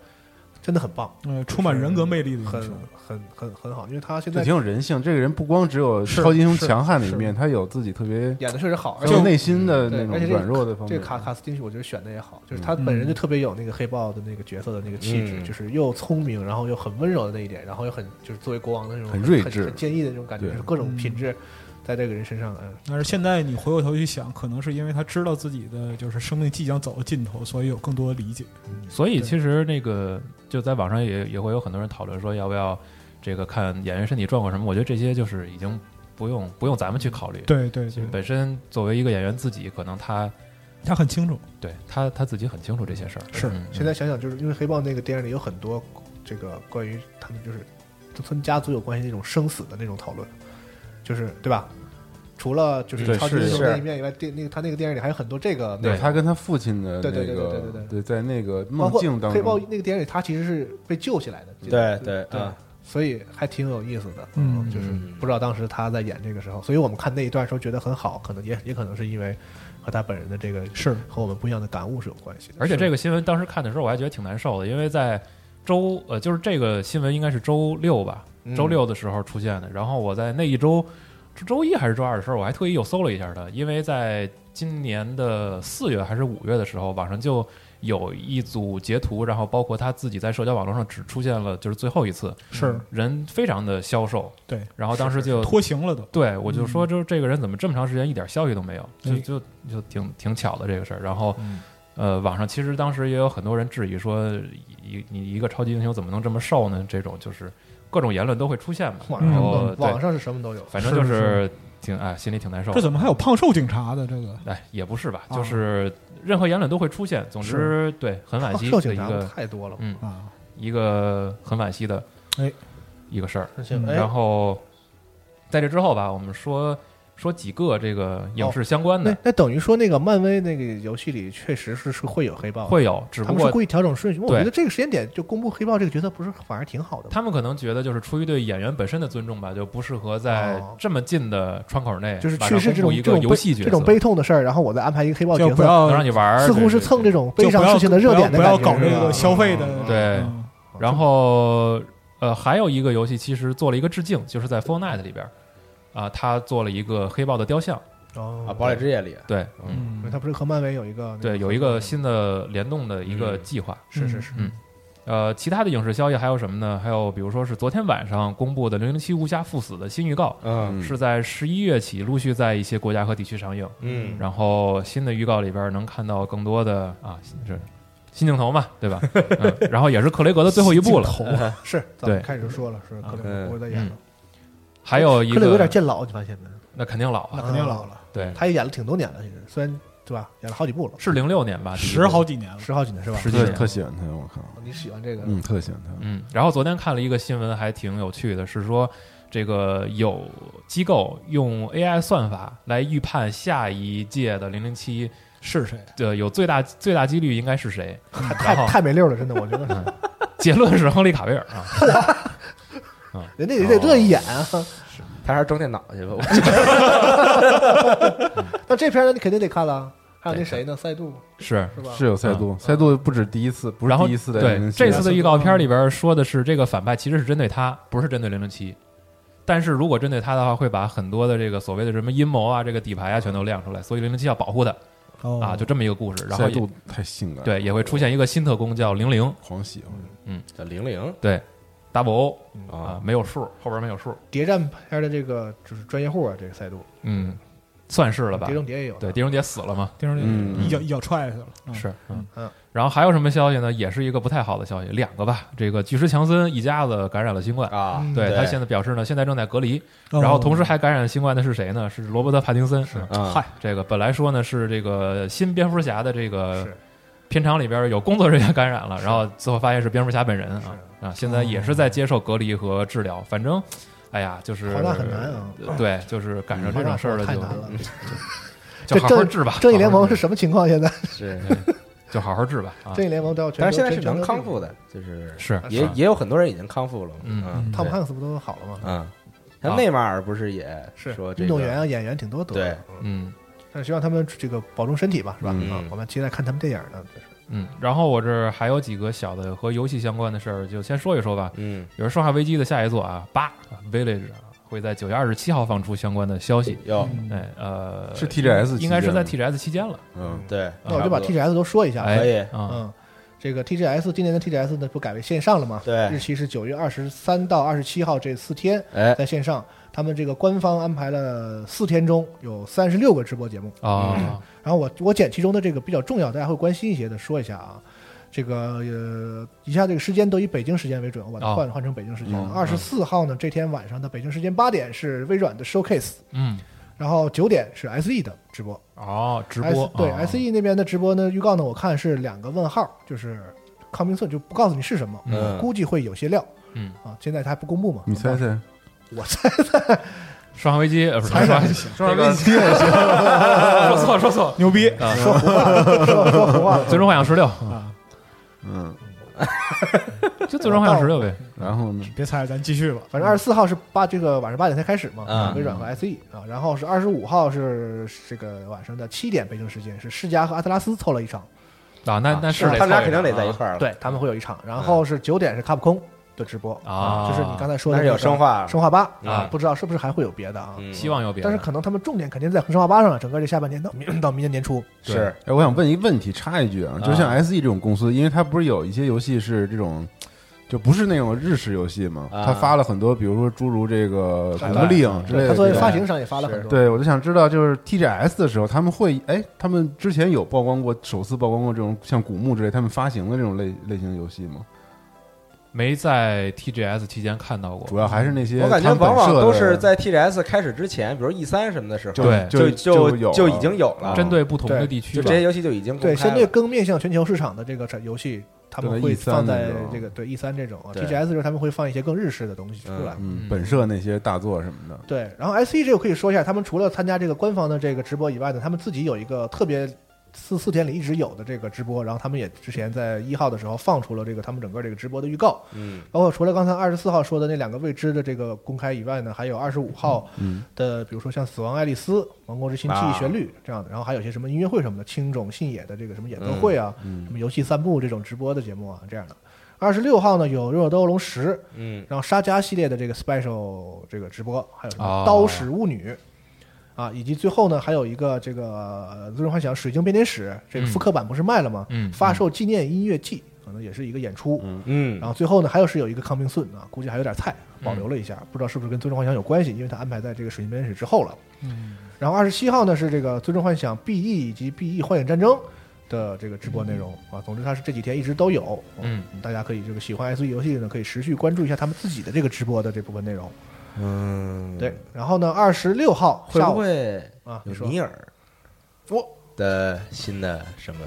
真的很棒，嗯，充满人格魅力的英很雄，很很很好，因为他现在挺有人性。这个人不光只有超级英雄强悍的一面，他有自己特别演的确实好，而且内心的那种而且软弱的方面。这个卡卡斯汀，我觉得选的也好，就是他本人就特别有那个黑豹的那个角色的那个气质，嗯。就是又聪明，然后又很温柔的那一点，然后又很就是作为国王的那种很睿智。很坚毅的那种感觉，就是各种品质在这个人身上，嗯，但是现在你回过头去想，可能是因为他知道自己的就是生命即将走到尽头，所以有更多的理解。所以其实那个就在网上也也会有很多人讨论说要不要这个看演员身体状况什么，我觉得这些就是已经不用不用咱们去考虑。，对对对，本身作为一个演员自己，可能他他很清楚，对他他自己很清楚这些事儿。是嗯现在想想，就是因为黑豹那个电影里有很多这个关于他们就是跟家族有关系那种生死的那种讨论，就是对吧？除了就是超级英雄那一面以外，电那个他那个电影里还有很多这个，对他跟他父亲的那对对对对对对对在那个梦境当中黑豹中，那个电影里，他其实是被救起来的，对对对啊，所以还挺有意思的。嗯就是不知道当时他在演这个时候，所以我们看那一段时候觉得很好，可能也也可能是因为和他本人的这个是和我们不一样的感悟是有关系的。而且这个新闻当时看的时候，我还觉得挺难受的，因为在周呃，就是这个新闻应该是周六吧，嗯周六的时候出现的。然后我在那一周，是周一还是周二的时候，我还特意又搜了一下它，因为在今年的四月还是五月的时候，网上就有一组截图，然后包括他自己在社交网络上只出现了就是最后一次，是，人非常的消瘦。对，然后当时就脱形了都。对，我就说，就是这个人怎么这么长时间一点消息都没有，就哎就就挺挺巧的这个事儿。然后，嗯呃，网上其实当时也有很多人质疑说，一你一个超级英雄怎么能这么瘦呢？这种就是各种言论都会出现嘛。网然嗯后网，上是什么都有，反正就是是挺哎，心里挺难受。这怎么还有胖瘦警察的这个？哎，也不是吧，啊就是任何言论都会出现。总之，对，很惋惜受警察的一个，太多了。嗯，啊，一个很惋惜的，哎，一个事儿。然后在这之后吧，我们说说几个这个影视相关的那那等于说，那个漫威那个游戏里确实是是会有黑豹，会有，只不过是故意调整顺序。我觉得这个时间点就公布黑豹这个角色，不是反而挺好的？他们可能觉得就是出于对演员本身的尊重吧，就不适合在哦这么近的窗口内就是马去世这种一个这种游戏角色，这种悲痛的事儿，然后我再安排一个黑豹角色，不要能让你玩，似乎是蹭这。种悲伤事情的热点的不要搞这个消费的。对嗯对然后呃，还有一个游戏其实做了一个致敬，就是在 Fortnite 里边啊，他做了一一个黑豹的雕像，哦啊，堡垒之夜里，对，嗯他不是和漫威有一个对，有一个新的联动的一个计划。是是是嗯呃，其他的影视消息还有什么呢？还有比如说是昨天晚上公布的《零零七无暇赴死》的新预告，嗯嗯是在十一月起陆续在一些国家和地区上映。嗯，然后新的预告里边能看到更多的啊，是新镜头嘛，对吧？[laughs] 嗯，然后也是克雷格的最后一部了，头是咱们对开始说了，是克雷格嗯不会再演了。还有一克雷有点个见老，你发现没？那肯定老那啊，肯定老了，对，他也演了挺多年了，其实虽然对吧，演了好几部了，是零六年吧，第一部十好几年了。十好几年是吧？特十几年特喜欢他，我靠，你喜欢这个？嗯，特喜欢他。嗯，然后昨天看了一个新闻，还挺有趣的，是说这个有机构用 AI 算法来预判下一届的零零七是谁？对有最大最大几率应该是谁？太然太后太没溜了，真的，我觉得结论是亨利卡维尔啊，[laughs] [laughs] 人家也得乐意演啊。他还是装电脑去吧。我 [laughs] 那这片你肯定得看了。还有那谁呢？赛杜是。是吧？是有赛杜，赛杜不止第一次，不是然后第一次的对这次的预告片里边说的是，这个反派其实是针对他，不是针对零零七。但是如果针对他的话，会把很多的这个所谓的什么阴谋啊、这个底牌啊，全都亮出来。所以零零七要保护他哦啊，就这么一个故事。然后赛杜太性感，，对也会出现一个新特工叫零零，狂喜欢。叫零零对，double 啊啊，，没有数，后边没有数。谍战片的这个就是专业户啊，这个赛杜，嗯，算是了吧碟。中谍也有。对，狄仁杰死了嘛？嗯一脚一脚踹下去了，嗯是，嗯嗯。然后还有什么消息呢？也是一个不太好的消息，两个吧。这个巨石强森一家子感染了新冠，啊，嗯对对他现在表示呢，现在正在隔离。哦然后同时还感染新冠的是谁呢？是罗伯特·帕丁森。是啊嗨，这个本来说呢是这个新蝙蝠侠的这个是片场里边有工作人员感染了，然后最后发现是蝙蝠侠本人啊啊，现在也是在接受隔离和治疗。反正，哎呀，就是好大很难啊对，就是赶上这种事儿了就太难了。[laughs] [laughs] 就好好治吧。正义联盟是什么情况？现在是，就好好治吧啊。正义联盟都要全，但是现在是能康复的，就是是也也有很多人已经康复了。嗯嗯汤姆汉克斯不都好了吗？嗯，像内马尔不是也是说运动员啊、演员挺多得的。对嗯，嗯但是希望他们这个保重身体吧，是吧？嗯啊，我们期待看他们电影呢。就是嗯，然后我这儿还有几个小的和游戏相关的事儿，就先说一说吧。嗯比如《生化危机》的下一座啊，八啊 Village 啊，会在九月二十七号放出相关的消息。要哎，呃，是 TGS 应该是在 TGS 期间了。嗯，对，那我就把 TGS 都说一下。哎可以啊，嗯，这个 TGS 今年的 TGS 呢不改为线上了吗？对日期是九月二十三到二十七号这四天哎在线上。他们这个官方安排了四天中有三十六个直播节目，啊，然后我我捡其中的这个比较重要，大家会关心一些的说一下啊。这个呃，以下这个时间都以北京时间为准，我把它哦换换成北京时间。二十四号呢，这天晚上的北京时间八点是微软的 Showcase，嗯，然后九点是 SE 的直播。哦，直播 S, 对、啊。SE 那边的直播呢，预告呢，我看是两个问号，就是康明顺就不告诉你是什么，嗯。估计会有些料。嗯，啊。现在他还不公布嘛？你猜猜，我猜猜生化危机呃不是猜说猜，那个说错 [laughs] 说错，牛逼啊，说胡话，说说胡话。[laughs] 最终幻想十六，啊！嗯，[laughs] 就最终幻想十六呗。然后呢？别猜，咱继续吧。反正二十四号是八这个晚上八点才开始嘛，嗯微软和 SE 啊，然后是二十五号是这个晚上的七点北京时间，是世嘉和阿特拉斯凑了一场，啊，那那是得他们俩肯定得在一块儿了。对他们会有一场，然后是九点是卡普空的直播啊就是你刚才说的但是有那个生化生化八啊。不知道是不是还会有别的啊？嗯。希望有别的，但是可能他们重点肯定在生化八上了，整个这下半年到明 [clears throat] 到明年年初，是。哎，我想问一个问题，插一句啊，就像啊。SE 这种公司，因为它不是有一些游戏是这种，就不是那种日式游戏嘛，啊。它发了很多，比如说诸如这个《海古墓丽影》之类的他作为。发行商也发了很多，对，我就想知道，就是 TGS 的时候，他们会哎，他们之前有曝光过，首次曝光过这种像古墓之类他们发行的这种类类型游戏吗？没在 TGS 期间看到过。主。要还是那些我感觉往往都是在 TGS 开始之前，比如 E 三什么的时候，对就就就已经有了，针对不同的地区就这，些游戏就已经对，相对更面向全球市场的这个游戏，他们会放在这个对 E 三这种啊，TGS 就是他们会放一些更日式的东西出来。嗯嗯，本社那些大作什么的。对，然后 SE 这个可以说一下，他们除了参加这个官方的这个直播以外呢，他们自己有一个特别四四天里一直有的这个直播，然后他们也之前在一号的时候放出了这个他们整个这个直播的预告，嗯包括除了刚才二十四号说的那两个未知的这个公开以外呢，还有二十五号嗯的，比如说像《死亡爱丽丝》《王国之心》《记忆旋律》这样的，然后还有些什么音乐会什么的，青冢信也的这个什么演奏会啊，嗯什么游戏散步这种直播的节目啊，这样的。二十六号呢有《忍者斗龙十》，嗯然后沙加系列的这个 special 这个直播，还有什么哦刀使巫女。啊，以及最后呢，还有一个这个呃《最终幻想：水晶编年史》这个复刻版不是卖了吗？嗯发售纪念音乐季，可能也是一个演出。嗯嗯然后最后呢，还有是有一个康明顺啊，估计还有点菜，保留了一下，不知道是不是跟《最终幻想》有关系，因为它安排在这个《水晶编年史》之后了。嗯，然后二十七号呢是这个《最终幻想 BE》以及《BE 幻影战争》的这个直播内容啊。总之，它是这几天一直都有。嗯，大家可以这个喜欢 SE 游戏的呢，可以持续关注一下他们自己的这个直播的这部分内容。嗯，对，，然后呢，二十六号会不会啊，你说。有尼尔我的新的什么？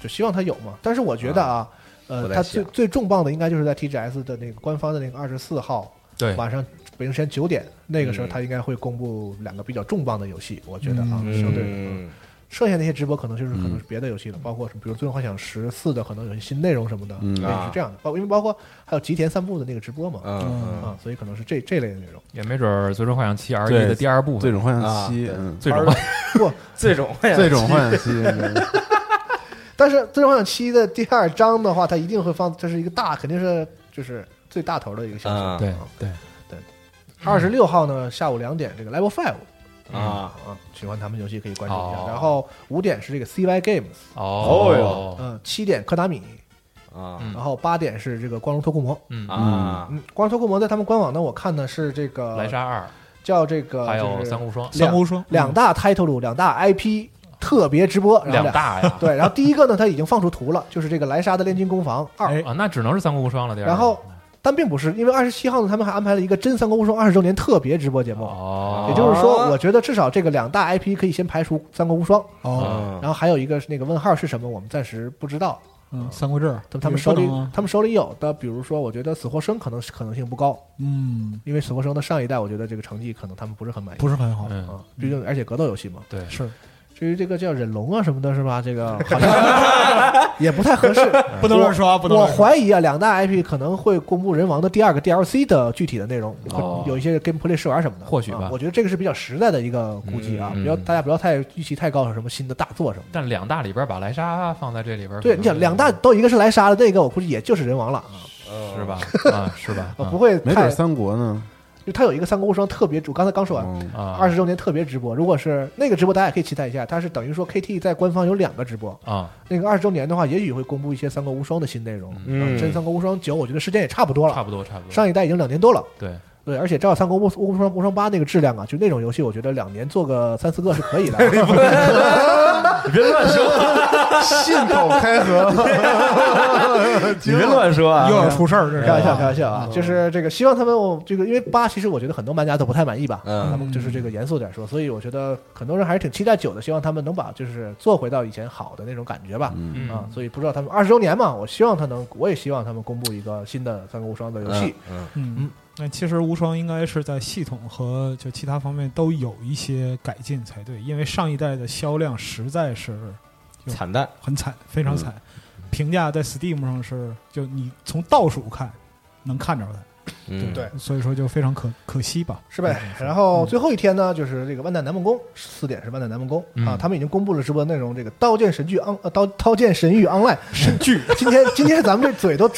就希望他有嘛。但是我觉得啊，呃，他最最重磅的应该就是在 TGS 的那个官方的那个二十四号对，晚上北京时间九点那个时候，他应该会公布两个比较重磅的游戏，我觉得啊，相对。嗯剩下那些直播可能就是可能嗯。是别的游戏了，包括什么比如《最终幻想十四》的可能有些新内容什么的，嗯。是这样的。包因为包括还有吉田散步的那个直播嘛，嗯嗯。啊，所以可能是这这类的内容。也没准儿《最终幻想七 R 一》的第二部分，最终幻啊想七，最终不，最终幻想最终幻想七，但是《最终幻想七》的第二章的话，它一定会放，这是一个大，肯定是就是最大头的一个消息。对对对，二十六号呢，下午两点，这个 Level Five 啊啊，喜欢他们游戏可以关注一下。哦。然后五点是这个 CY Games，哦。哟。嗯，七点科达米，啊。嗯然后八点是这个光荣脱裤魔。嗯。啊。嗯，光荣脱裤魔在他们官网呢，我看的是这个莱莎二，叫这个还有就是三无双，三无双两大 title 两大 IP 特别直播，然后两大呀，对，然后第一个呢，他已经放出图了，就是这个莱莎的炼金工坊二，哎啊，那只能是三国无双了。第二个。然后但并不是，因为二十七号呢，他们还安排了一个真三国无双二十周年特别直播节目。哦，也就是说，我觉得至少这个两大 IP 可以先排除三国无双，哦，嗯然后还有一个是那个问号是什么，我们暂时不知道。嗯，三国志，他们他们手里他们手里有的，比如说，我觉得死或生可能是可能性不高，嗯，因为死或生的上一代，我觉得这个成绩可能他们不是很满意。不是很好，嗯，啊，毕竟而且格斗游戏嘛。对，是至于这个叫忍龙啊什么的，是吧？这个 [laughs] 好像也不太合适。[laughs] 不能乱说啊，不能我。怀疑啊，两大 IP 可能会公布人王的第二个 DLC 的具体的内容，哦有一些 gameplay 试玩什么的，或许吧啊我觉得这个是比较实在的一个估计啊，嗯不要大家不要太预期太高，有什么新的大作什么的。但两大里边把莱莎放在这里边，对，你想两大都一个是莱莎的，那个我估计也就是人王了，是吧？啊，是吧？啊，[laughs] 不会没准，三国呢，就他有一个三国无双特别，我刚才刚说完。嗯啊，二十周年特别直播，如果是那个直播，大家也可以期待一下。它是等于说 KT 在官方有两个直播，啊，那个二十周年的话，也许会公布一些三国无双的新内容。嗯啊真三国无双九，我觉得时间也差不多了，差不多，差不多。上一代已经两年多了。对，对，而且照三国无无双无双八那个质量啊，就那种游戏，我觉得两年做个三四个是可以的。[laughs] 你别乱说，[laughs] 信口开河，[laughs] 你别乱说啊！又要出事儿，这是开玩笑，开玩笑啊！就是这个，希望他们我这个，因为八其实我觉得很多玩家都不太满意吧，嗯他们就是这个严肃点说，所以我觉得很多人还是挺期待九的，希望他们能把就是做回到以前好的那种感觉吧。嗯，啊，所以不知道他们二十周年嘛，我希望他能，我也希望他们公布一个新的三国无双的游戏。嗯，嗯，那其实无双应该是在系统和就其他方面都有一些改进才对，因为上一代的销量实在是嗯惨淡，很惨，非常惨。评价在 Steam 上是，就你从倒数看能看着它，嗯，对所以说就非常可可惜吧。是呗？然后最后一天呢，就是这个万代南梦宫四点是万代南梦宫。啊嗯，他们已经公布了直播内容，这个《刀剑神剧 on》呃，《刀刀剑神域 online》神剧。今天今天咱们这嘴都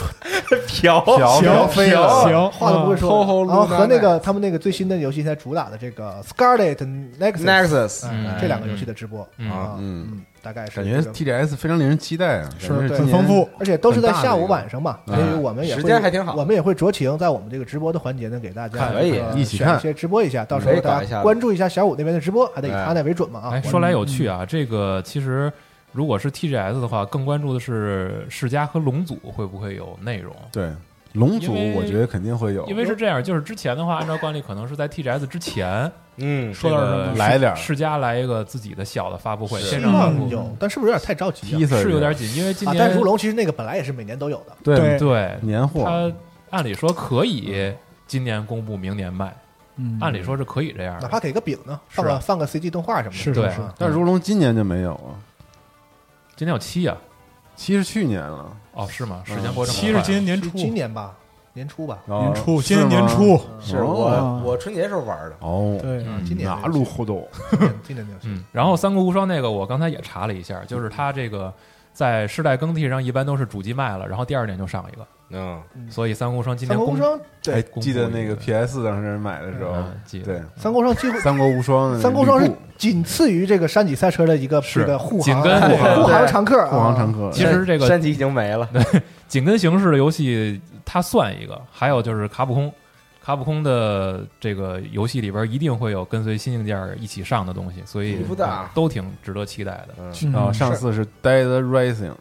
飘飘飘飞了，行，话都不会说然后和那个他们那个最新的游戏现在主打的这个 Scarlet Nexus 这两个游戏的直播。嗯。啊，嗯。嗯，大概是感觉 TGS 非常令人期待啊，是很丰富。而且都是在下午晚上嘛，所嗯以我们也会时间还挺好。我们也会酌情在我们这个直播的环节呢，给大家可以。这个一起看。选一些直播一下，到时候大家关注一下小五那边的直播，还得以哎。他那为准嘛啊哎，。说来有趣啊，这个其实如果是 TGS 的话，更关注的是世嘉和龙组会不会有内容。对龙族，我觉得肯定会有，因为是这样，就是之前的话，按照惯例，可能是在 TGS 之前嗯，说到什么来点世嘉来一个自己的小的发布会，是线希上发布望有，但是不是有点太着急啊？是有点紧，因为今啊，年但是如龙其实那个本来也是每年都有的，对对对年货，它按理说可以今年公布，明年卖，嗯，按理说是可以这样的。哪怕给个饼呢，放个是啊。放个 CG 动画什么的，对是是。是，但是如龙今年就没有啊，今年有七呀？七是去年了，哦，是吗？时嗯间过这么快七是今年年初，今年吧，年初吧，哦年初，今年年初，是哦我我春节时候玩的，哦，对，嗯今年哪路活动？今年今年的游戏嗯，然后三国无双那个，我刚才也查了一下，就是它这个在世代更替上一般都是主机卖了，然后第二年就上一个，嗯，所以三国无双今年公三国无双，还对，记得那个 PS 当时买的时候，嗯记得。对。三国无双几乎三国无双三国无双是仅次于这个山脊赛车的一个是。这个护航紧跟护航。护航对常客啊，护航常客，其实这个山脊已经没了，紧跟形式的游戏，它算一个。还有就是卡普空，卡普空的这个游戏里边一定会有跟随新硬件一起上的东西，所以不大。都挺值得期待的。然后上次是。Dead Rising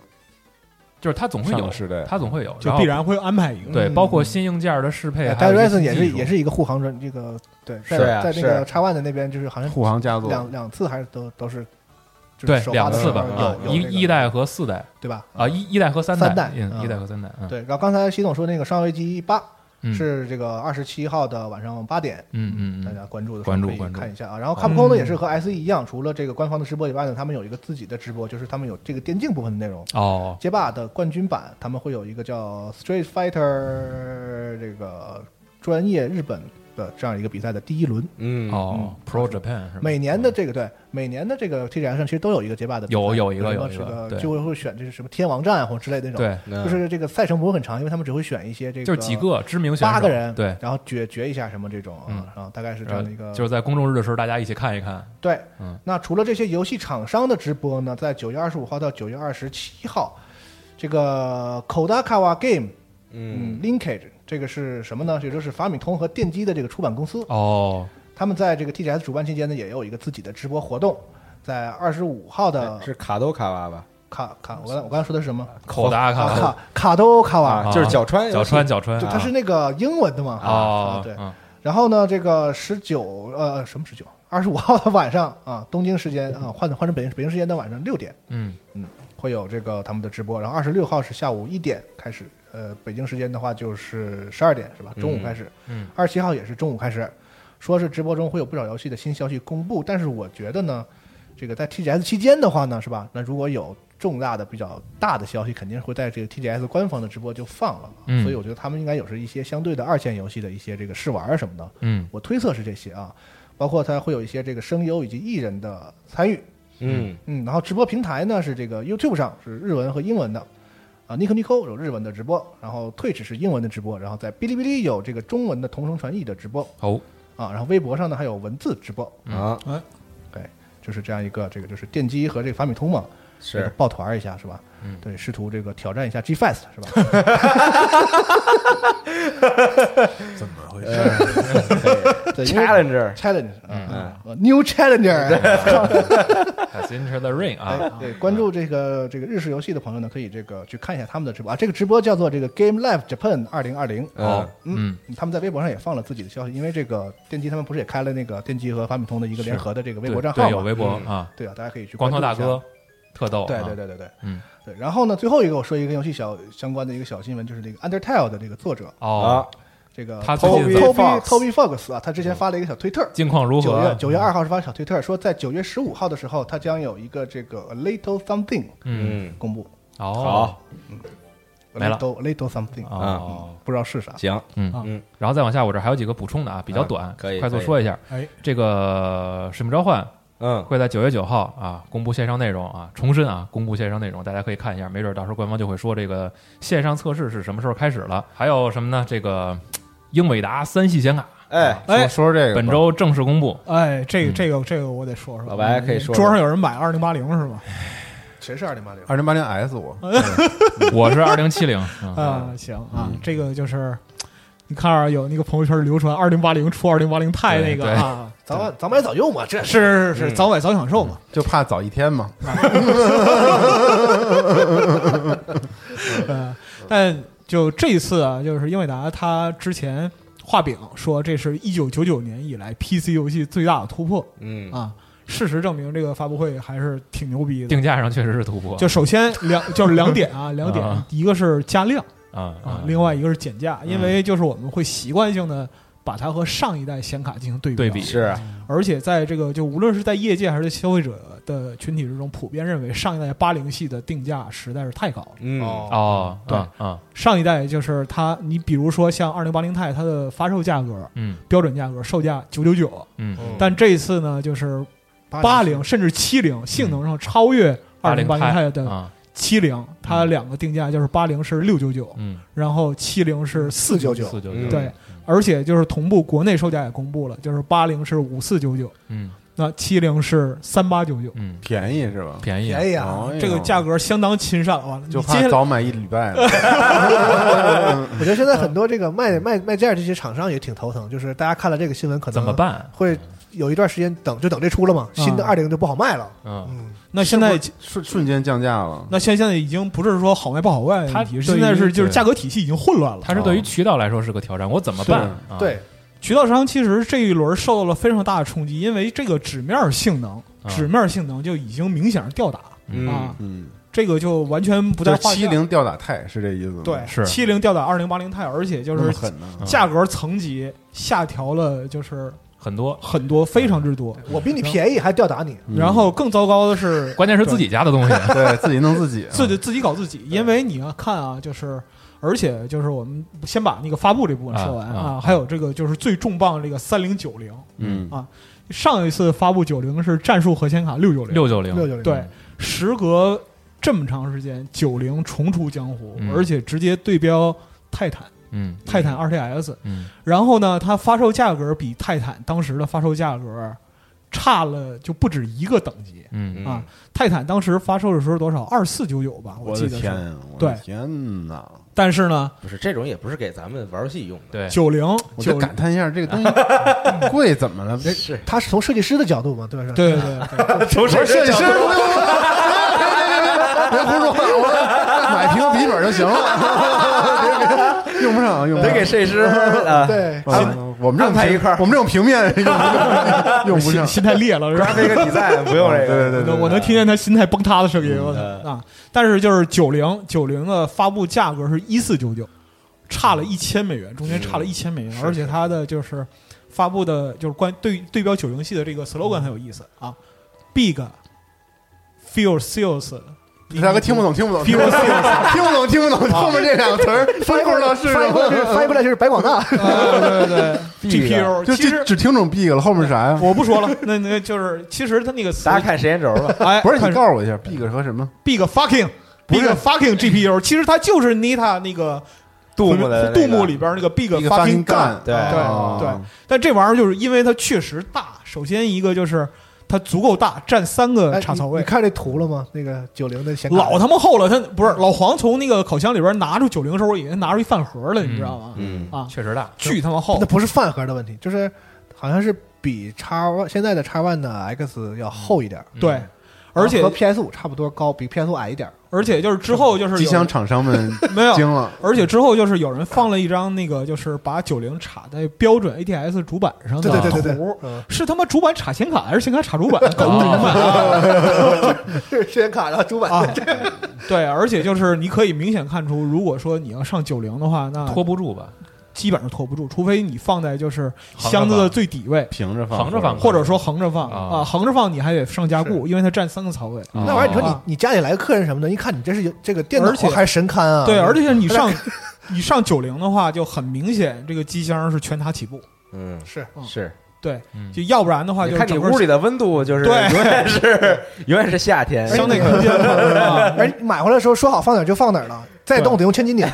就是它总会有。是的，它总会有，就必然会安排一个。对，嗯包括新硬件的适配，哎还有 d 一 a 些 r i s 也是也是一个护航专，这个对，在在那个叉 One 的那边，就是好像护航家族，两两次还是都都是对两次吧一一代和四代。对吧？啊，一一代和三三代嗯，嗯。一代和三代，嗯，对，然后刚才习总说那个《生化危机八》嗯是这个二十七号的晚上八点。嗯嗯嗯，大家关注的关注看一下啊。然后 Capcom 呢也是和 SE 一样，除了这个官方的直播以外呢，他们有一个自己的直播，就是他们有这个电竞部分的内容。哦，街霸的冠军版，他们会有一个叫 Street Fighter 这个专业日本的这样一个比赛的第一轮。嗯哦，Pro Japan 是？每年的这个对，每年的这个 TGS 上其实都有一个街霸的比赛，有有一个有一个就会选这是什么天王战或者之类的那种。对，嗯就是这个赛程不会很长，因为他们只会选一些这个就是几个知名选手，八个人，对，然后决决一下什么这种啊嗯，然后大概是这样的一个，就是在公众日的时候，大家一起看一看。对，嗯，那除了这些游戏厂商的直播呢，在九月二十五号到九月二十七号，这个 Kodakawa Game，嗯嗯，Linkage 这个是什么呢？也就是法米通和电机的这个出版公司，哦，他们在这个 TGS 主办期间呢，也有一个自己的直播活动，在二十五号的是卡都卡瓦吧？卡卡，我刚才我刚才说的是什么？口达卡卡卡多卡瓦，啊就是角川角川角川就它是那个英文的嘛？哦啊，对。嗯然后呢，这个十九呃什么十九？二十五号的晚上啊，东京时间啊，换换成北京北京时间的晚上六点嗯会有这个他们的直播。然后二十六号是下午一点开始，呃，北京时间的话就是十二点是吧？中午开始。嗯二十七号也是中午开始，说是直播中会有不少游戏的新消息公布，但是我觉得呢，这个在 TGS 期间的话呢，是吧？那如果有重大的、比较大的消息，肯定会在这个 TGS 官方的直播就放了。嗯所以我觉得他们应该有是一些相对的二线游戏的一些这个试玩啊什么的。嗯我推测是这些啊，包括它会有一些这个声优以及艺人的参与。嗯嗯，然后直播平台呢是这个 YouTube 上是日文和英文的，啊，Nico Nico 有日文的直播，然后 Twitch 是英文的直播，然后在哔哩哔哩有这个中文的同声传译的直播哦啊，然后微博上呢还有文字直播，啊哎就是这样一个这个就是电机和这个法米通嘛，是抱团一下是吧？嗯对，试图这个挑战一下 G Fast 是吧？怎么回事？Challenger challenge 嗯，New Challenger。，Has entered the ring 啊哎，对，关注这个这个日式游戏的朋友呢，可以这个去看一下他们的直播啊。这个直播叫做这个 Game Live Japan 二零二零。嗯嗯他们在微博上也放了自己的消息，因为这个电机他们不是也开了那个电机和法米通的一个联合的这个微博账号嘛？对有微博嗯啊，对啊，大家可以去光关注一下头大哥。特逗，对啊。对对对对，嗯。对。然后呢，最后一个我说一个跟游戏小相关的一个小新闻，就是那个 Undertale 的这个作者，哦，这个他最近 Toby 在 Toby Fox Toby Fox 啊，他之前发了一个小推特，近况如何九月？九月二号是发小推特说，在九月十五号的时候，他将有一个这个 A Little Something 嗯，嗯公布。哦，没了。Little little Something，哦，不知道是啥。行。嗯。啊嗯。然后再往下，我这还有几个补充的啊，比较啊短，可以快速说一下。哎，这个《使命召唤》嗯。会在九月九号啊公布线上内容啊，重申啊公布线上内容，大家可以看一下，没准到时候官方就会说这个线上测试是什么时候开始了。还有什么呢？这个英伟达三系显卡哎说哎。说说这个，本周正式公布，哎，这个嗯。这个这个我得说说。老白可以说说。桌上有人买二零八零是吗？谁是二零八零？二零八零 S 我。[laughs] 我是二零七零 [laughs] 啊，行啊，这个就是你看啊，有那个朋友圈流传二零八零出二零八零钛那个对。啊，早晚早买早用嘛，这是是是，嗯早买早享受嘛。就怕早一天嘛。呃，[laughs] 但就这一次啊，就是英伟达他之前画饼说这是一九九九年以来 PC 游戏最大的突破嗯啊。事实证明，这个发布会还是挺牛逼的。定价上确实是突破，就首先两就是两点啊，两点啊，一个是加量啊啊，另外一个是减价，因为就是我们会习惯性的把它和上一代显卡进行对比对比。是而且在这个就无论是在业界还是消费者的群体之中，普遍认为上一代八零系的定价实在是太高了。嗯。哦，对。啊啊上一代就是它，你比如说像二零八零钛，它的发售价格嗯。标准价格售价九九九，嗯。但这一次呢，就是八零甚至七零，性能上超越二零八零钛的啊七零，它两个定价就是八零是六九九，嗯。然后七零是四九九。四九嗯九。对，而且就是同步国内售价也公布了，就是八零是五四九九，嗯那七零是三八九九。嗯便宜是吧？便宜便宜啊！哦这个价格相当亲善完了，就你接下来怕早买一礼拜了。[laughs] 我觉得现在很多这个卖卖卖件这些厂商也挺头疼，就是大家看了这个新闻，可能怎么办？会有一段时间等，就等这出了嘛，新的啊二零就不好卖了。嗯嗯，那现在瞬瞬间降价了。那现现在已经不是说好卖不好卖的问题，它现在是就是价格体系已经混乱了。它是对于渠道来说是个挑战，我怎么办？啊，对，渠道商其实这一轮受到了非常大的冲击，因为这个纸面性能，啊纸面性能就已经明显是吊打嗯啊。嗯，这个就完全不在就是话下。七零吊打钛是这意思吗？对，是七零吊打二零八零钛，而且就是？价格层级下调了，就是很多，很多，非常之多。我比你便宜还吊打你，嗯。然后更糟糕的是，[laughs] 关键是自己家的东西。对。自己弄自己，[laughs] 自己自己搞自己，因为你要看啊，就是而且就是我们先把那个发布这部分说完啊还有这个就是最重磅的这个三零九零，嗯。啊上一次发布九零是战术核显卡六九零，六九零，六九零。对，时隔这么长时间，九零重出江湖，嗯。而且直接对标泰坦，嗯。泰坦 RTX，嗯。然后呢，它发售价格比泰坦当时的发售价格差了就不止一个等级。嗯。啊，泰坦当时发售的时候多少？二四九九吧，我记得是。的天啊，我对的天哪！但是呢，不是这种也不是给咱们玩游戏用的，对，九零我就感叹一下，这个东西 [laughs] 贵怎么了？这是。他是从设计师的角度嘛，对吧？对对对对，从设设计师，[laughs] 别胡说，我买平笔记本就行了，别别 [laughs] 用不上，用不上。得给设计师啊，对，啊我们这种平安排一块儿我们这种平面 [laughs] 用不上用不上。心心态裂了，是吧？graphic design 不用这个，对对对我能听见他心态崩塌的声音，我嗯操啊！但是就是九零九零的发布价格是一四九九，差了一千美元，中间差了一千美元，而且它的就是发布的就是关对对标九零系的这个 slogan 很有意思啊，Big Feel Sales，大哥听不懂，听不懂，听不懂，听不懂，听不懂，后面这两个词儿翻译过来是翻译过来就是白广大，啊对对 [laughs] 对就其实只只听懂 big 了，后面是啥呀？我不说了，那那就是其实他那个词大家看时间轴吧，哎，不是你告诉我一下，big 和什么？Big fucking big fucking GPU，其实它就是 Nita 那个杜牧的杜牧里边那个 Big fucking gun，gun 对对哦对，但这玩意儿就是因为它确实大，首先一个就是它足够大，占三个哎插槽位你你。看这图了吗？那个九零的显卡老他妈厚了，他不是老黄从那个烤箱里边拿出九零的时候，我以为拿出一饭盒了，你知道吗？嗯，啊，确实大，巨他妈厚那，不是饭盒的问题，就是好像是比叉 One 现在的叉 One 的 X 要厚一点，对，而且和 PS 五差不多高，比 PS 五矮一点。而且就是之后就是机箱厂商们 [laughs] 没有惊了，而且之后就是有人放了一张那个，就是把九零插在标准 ATS 主板上的对对对对对是他妈主板插显卡还是显卡插主板？[laughs] 搞不明白。是显卡然后主板啊，对，而且就是你可以明显看出，如果说你要上九零的话，那拖不住吧？基本上拖不住，除非你放在就是箱子的最底位，平着放，横着放。或者说横着放。啊。啊，横着放你还得上加固，因为它占三个槽位。啊那玩意儿，你说啊你你家里来个客人什么的，一看你这是有这个电脑而且还是神龛啊？对，而且你 [laughs] 上你上九零的话，就很明显这个机箱是全塔起步，嗯，是。是，对，嗯。就要不然的话你就整个看你屋里的温度就是对。永远是永远是夏天，[laughs] 相对空间。啊。[laughs] 而你买回来的时候说好放哪儿就放哪儿了，再动得用千斤顶。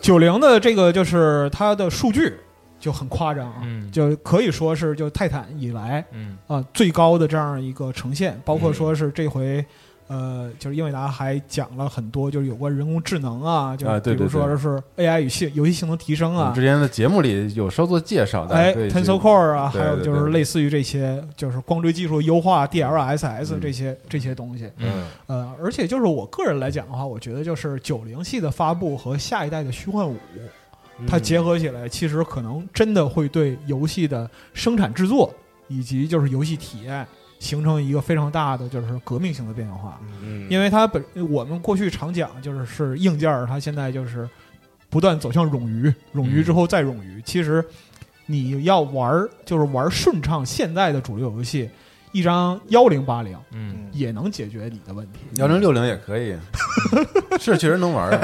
九零的这个就是它的数据就很夸张啊，嗯就可以说是就泰坦以来嗯啊最高的这样一个呈现，包括说是这回。呃，就是英伟达还讲了很多，就是有关人工智能啊，就比啊对对如说对。是 AI 与性游戏性能提升啊。我们之，前的节目里有稍作介绍，大哎，Tensor Core 啊，还有就是对。对类似于这些，就是光追技术优化、DLSS 嗯。这些这些东西。嗯。呃，而且就是我个人来讲的话，我觉得就是九零系的发布和下一代的虚幻五，它结合起来，其实可能真的会对游戏的生产制作以及就是游戏体验形成一个非常大的就是革命性的变化。嗯，因为它本我们过去常讲就是是硬件儿，它现在就是不断走向冗余，冗余之后再冗余。其实你要玩儿就是玩顺畅现在的主流游戏，一张幺零八零嗯。也能解决你的问题。幺零六零也可以，[laughs] 是确实能玩儿，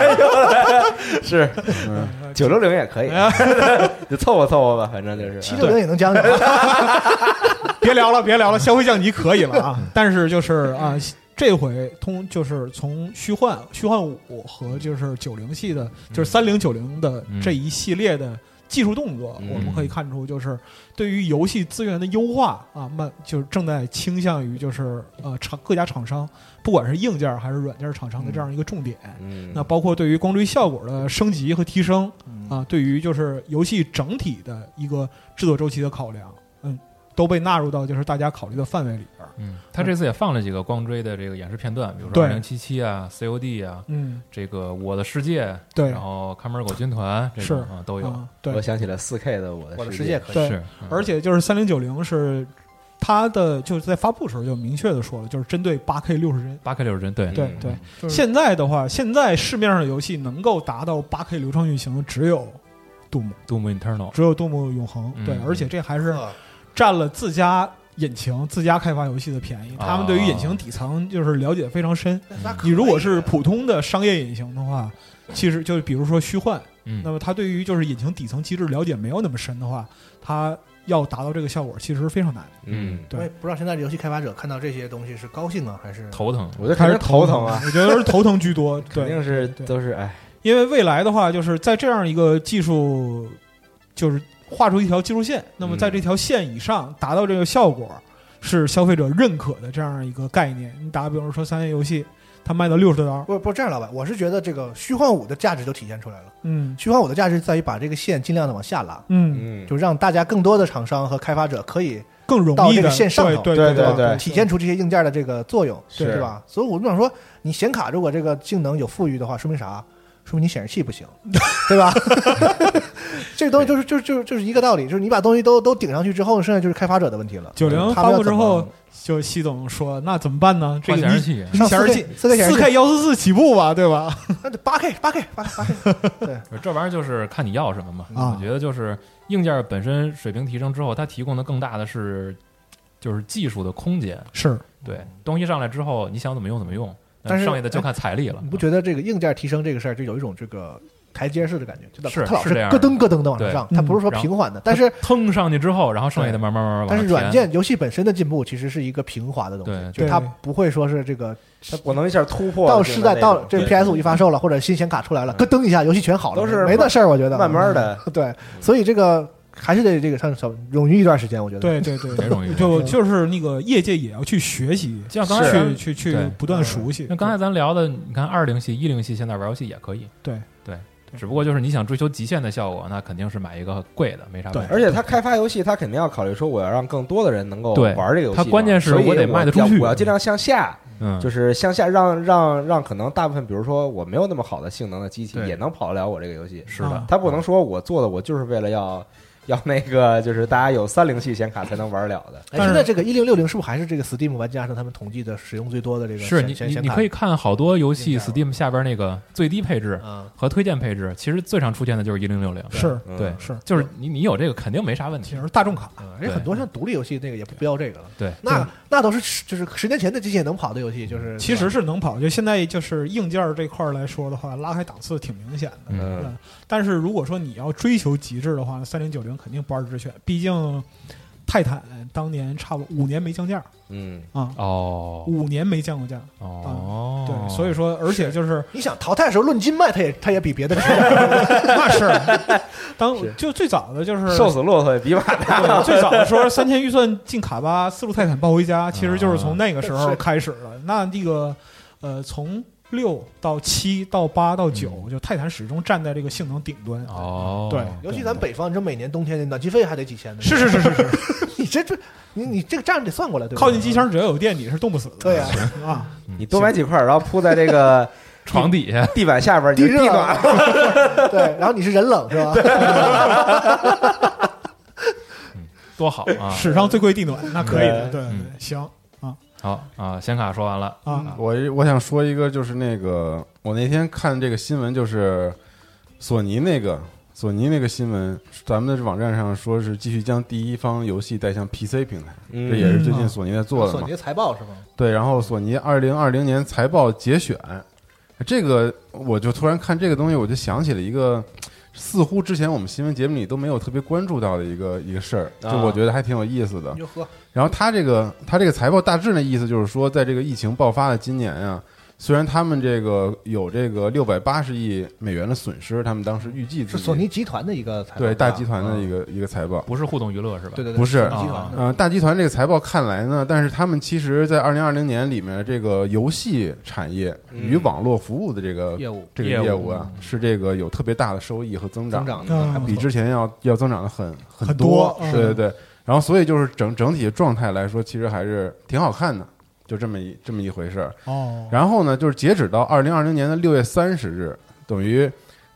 [laughs] 是。嗯九六零也可以，[laughs] 就凑合凑合吧，反正就是。七六零也能将就。别聊了，别聊了，消费降级可以了啊！但是就是啊，这回通就是从虚幻、虚幻五和就是九零系的，就是三零九零的这一系列的技术动作，嗯我们可以看出，就是对于游戏资源的优化啊，慢就是正在倾向于就是呃厂各家厂商，不管是硬件还是软件厂商的这样一个重点。嗯，那包括对于光追效果的升级和提升啊，对于就是游戏整体的一个制作周期的考量，嗯，都被纳入到就是大家考虑的范围里。嗯，他这次也放了几个光追的这个演示片段，比如说对。二零七七啊、COD 啊，嗯，这个我的世界，对。然后看门狗军团这种是啊都有，我，想起了四 K 的我的我的世世界可以。对是，嗯。而且就是三零九零是。它的就是在发布时候就明确的说了，就是针对八 K 六十帧。八 K 六十帧，对，对嗯。对，就是现在的话，现在市面上的游戏能够达到八 K 流畅运行的只有杜牧，Doom Eternal，只有杜牧永恒。嗯。对，而且这还是啊占了自家引擎、自家开发游戏的便宜。啊。他们对于引擎底层就是了解非常深。你如果是普通的商业引擎的话，其实就是比如说虚幻，嗯。那么它对于就是引擎底层机制了解没有那么深的话，它要达到这个效果其实是非常难的。嗯，对。不知道现在游戏开发者看到这些东西是高兴啊，还是头疼，我觉得还是头疼啊，我觉得是头疼居多。肯，定是都是哎，因为未来的话，就是在这样一个技术，就是画出一条技术线，那么在这条线以上达到这个效果，是消费者认可的这样一个概念。你打个比方说，三 A 游戏它卖到六十多刀，不不这样，老板，我是觉得这个虚幻五的价值就体现出来了。嗯虚幻五的价值在于把这个线尽量的往下拉，嗯，嗯，就让大家更多的厂商和开发者可以更容到这个易的线上头对对对对体现出这些硬件的这个作用，是是吧？所以我就想说，你显卡如果这个性能有富裕的话，说明啥？说明你显示器不行，[laughs] 对吧？[laughs] 这个东西就是就是就是就是一个道理，就是你把东西都都顶上去之后，剩下就是开发者的问题了。九零发布之后，就西总说：“那怎么办呢？这个显示器，上显示器 4K 4K 显示四器 K 幺四四起步吧，对吧？[laughs] 那就八 K 八 K 八 K 八 K，对这玩意儿就是看你要什么嘛。啊我觉得就是硬件本身水平提升之后，它提供的更大的是就是技术的空间。是对，东西上来之后，你想怎么用怎么用，那但是剩下的就看财力了。你不觉得这个硬件提升这个事儿就有一种这个台阶式的感觉？就它是它老是咯噔咯噔的往上它不是说平缓的，但是腾上去之后，然后剩下的慢慢慢慢但是软件游戏本身的进步其实是一个平滑的东西，就它不会说是这个它不能一下突破到性时代到这 PS 五一发售了，或者新显卡出来了，咯噔一下游戏全好了，都是没那事儿，我觉得慢慢的，[laughs] 对，所以这个还是得这个上手冗余一段时间，我觉得。对对对，没容易就就是那个业界也要去学习，就像刚才去去去不断熟悉。那刚才咱聊的，你看二零系、一零系现在玩游戏也可以，对。对，只不过就是你想追求极限的效果，那肯定是买一个贵的，没啥问题。而且他开发游戏，他肯定要考虑说，我要让更多的人能够玩这个游戏嘛。他关键是我得卖得出去。我要尽量向下，嗯，就是向下让让让可能大部分，比如说我没有那么好的性能的机器，也能跑得了我这个游戏。是的。啊，他不能说我做的我就是为了要要那个，就是大家有三零系显卡才能玩了的。哎，但是现在这个一零六零是不是还是这个 Steam 玩家上他们统计的使用最多的这个是你你可以看好多游戏 Steam 下边那个最低配置啊，和推荐配置，其实最常出现的就是一零六零。是嗯对，是，就是你你有这个肯定没啥问题其。实大众卡，嗯而且很多像独立游戏那个也不标这个了，对，那那都是就是十年前的机器也能跑的游戏，就是其实是能跑。就现在就是硬件这块来说的话，拉开档次挺明显的。嗯嗯，但是如果说你要追求极致的话，三零九零肯定不二之选。毕竟泰坦当年差不多五年没降价嗯，啊，哦五年没降过价。哦，对，所以说，而且就是你想淘汰的时候论斤卖，它也它也比别的 [laughs] 那是 [laughs] 当是就最早的就是瘦死骆驼也比马大。最早的时候三千预算进卡巴，四路泰坦抱回家，其实就是从那个时候开始的。那这个呃，从六到七到八到九，就泰坦始终站在这个性能顶端。哦，对尤其咱北方，你说每年冬天的暖气费还得几千呢，是是是是是，[laughs] 你这这你你这个账得算过来，对吧？靠近机箱只要有电，你是冻不死的。对呀啊，[laughs] 你多买几块，然后铺在这个 [laughs] 床底下地板下边，你地地暖。对，然后你是人冷是吧？多好啊！史上最贵地暖，那可以的。对对对嗯，行好啊，显卡说完了啊，我我想说一个，就是那个我那天看这个新闻，就是索尼那个索尼那个新闻，咱们的网站上说是继续将第一方游戏带向 PC 平台，嗯这也是最嗯近索尼在做的嘛索尼。财报是吗？对，然后索尼二零二零年财报节选，这个我就突然看这个东西，我就想起了一个。似乎之前我们新闻节目里都没有特别关注到的一个一个事儿，就啊我觉得还挺有意思的。然后他这个他这个财报大致的意思就是说，在这个疫情爆发的今年啊，虽然他们这个有这个六百八十亿美元的损失，他们当时预计是索尼集团的一个财报，对大集团的嗯一个一个财报。不是互动娱乐是吧？对对对，不是。索尼集团的呃，大集团这个财报。看来呢，但是他们其实，在二零二零年里面，这个游戏产业与网络服务的这个业务。这个业务啊，是这个有特别大的收益和增长，增长嗯比的还不错。之前要要增长的很很多。对对对，然后所以就是整整体的状态来说，其实还是挺好看的，就这么一这么一回事儿。哦，然后呢，就是截止到二零二零年的六月三十日，等于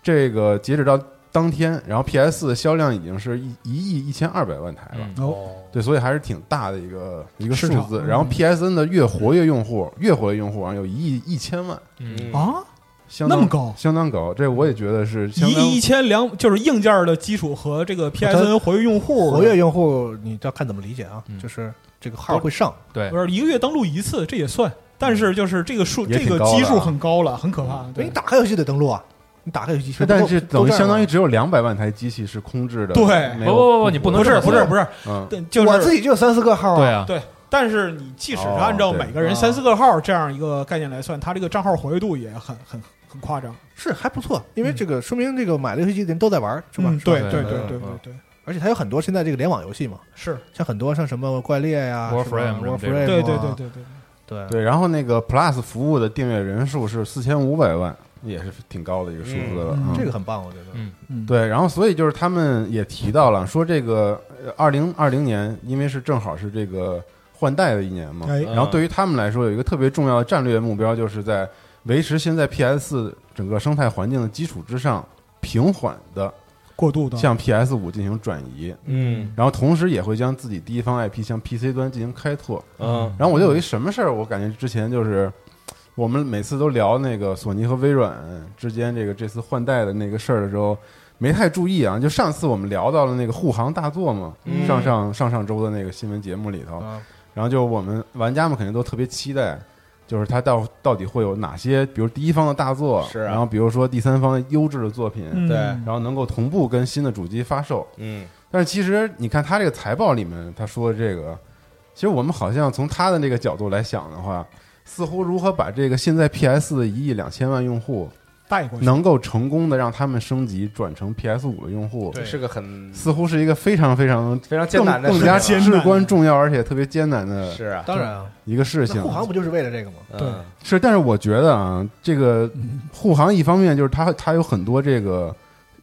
这个截止到当天，然后 PS 四的销量已经是一一亿一千二百万台了。嗯哦，对，所以还是挺大的一个一个数字。嗯然后 PSN 的月活跃用户，月活跃用户好像有一亿一千万，嗯啊，相当那么高相当高。这我也觉得是相当一亿一千两就是硬件的基础和这个 PSN 活跃用户，活跃用户你要看怎么理解啊嗯，就是这个号会上，对。不，是一个月登录一次，这也算。但是就是这个数，这个基数很高了，很可怕。对。你打开游戏得登录啊，你打开游戏是，但是等于相当于于只有两百万台机器是空置的。对。不不不不你不能不是不是不是，嗯，对就是我自己就有三四个号啊，对啊，对。但是你即使是哦按照每个人啊三四个号这样一个概念来算，它这个账号活跃度也很很很夸张，是还不错，因为这个说明这个买了游戏机的人都在玩，是吧？嗯？对是吧？对对对对对对，而且它有很多现在这个联网游戏嘛，是，像很多像什么怪猎呀、对对对啊对对。对对。然后那个 Plus 服务的订阅人数是四千五百万，也是挺高的一个数字了。嗯嗯这个很棒，我觉得。嗯嗯，对，然后所以就是他们也提到了，说这个二零二零年，因为是正好是这个换代的一年嘛，哎，然后对于他们来说，有一个特别重要的战略目标，就是在维持现在 PS 整个生态环境的基础之上，平缓的过渡的向 PS 五进行转移，嗯然后同时也会将自己第一方 IP 向 PC 端进行开拓。嗯然后我就有一什么事儿，我感觉之前就是我们每次都聊那个索尼和微软之间这个这次换代的那个事儿的时候，没太注意啊。就上次我们聊到了那个护航大作嘛，嗯上上上上周的那个新闻节目里头，啊，然后就我们玩家们肯定都特别期待，就是它到到底会有哪些，比如第一方的大作，是啊。然后比如说第三方优质的作品，嗯。对。然后能够同步跟新的主机发售。嗯。但是其实你看他这个财报里面他说的这个，其实我们好像从他的那个角度来想的话，似乎如何把这个现在 PS 的一亿两千万用户带过去，能够成功的让他们升级转成 PS 五的用户，对。是个很似乎是一个非常非常非常艰难的更更加事情至关重要而且特别艰难的是啊，当然啊，一个事情。护航不就是为了这个吗？对。嗯是，但是我觉得啊，这个 [laughs] 护航一方面就是它它有很多这个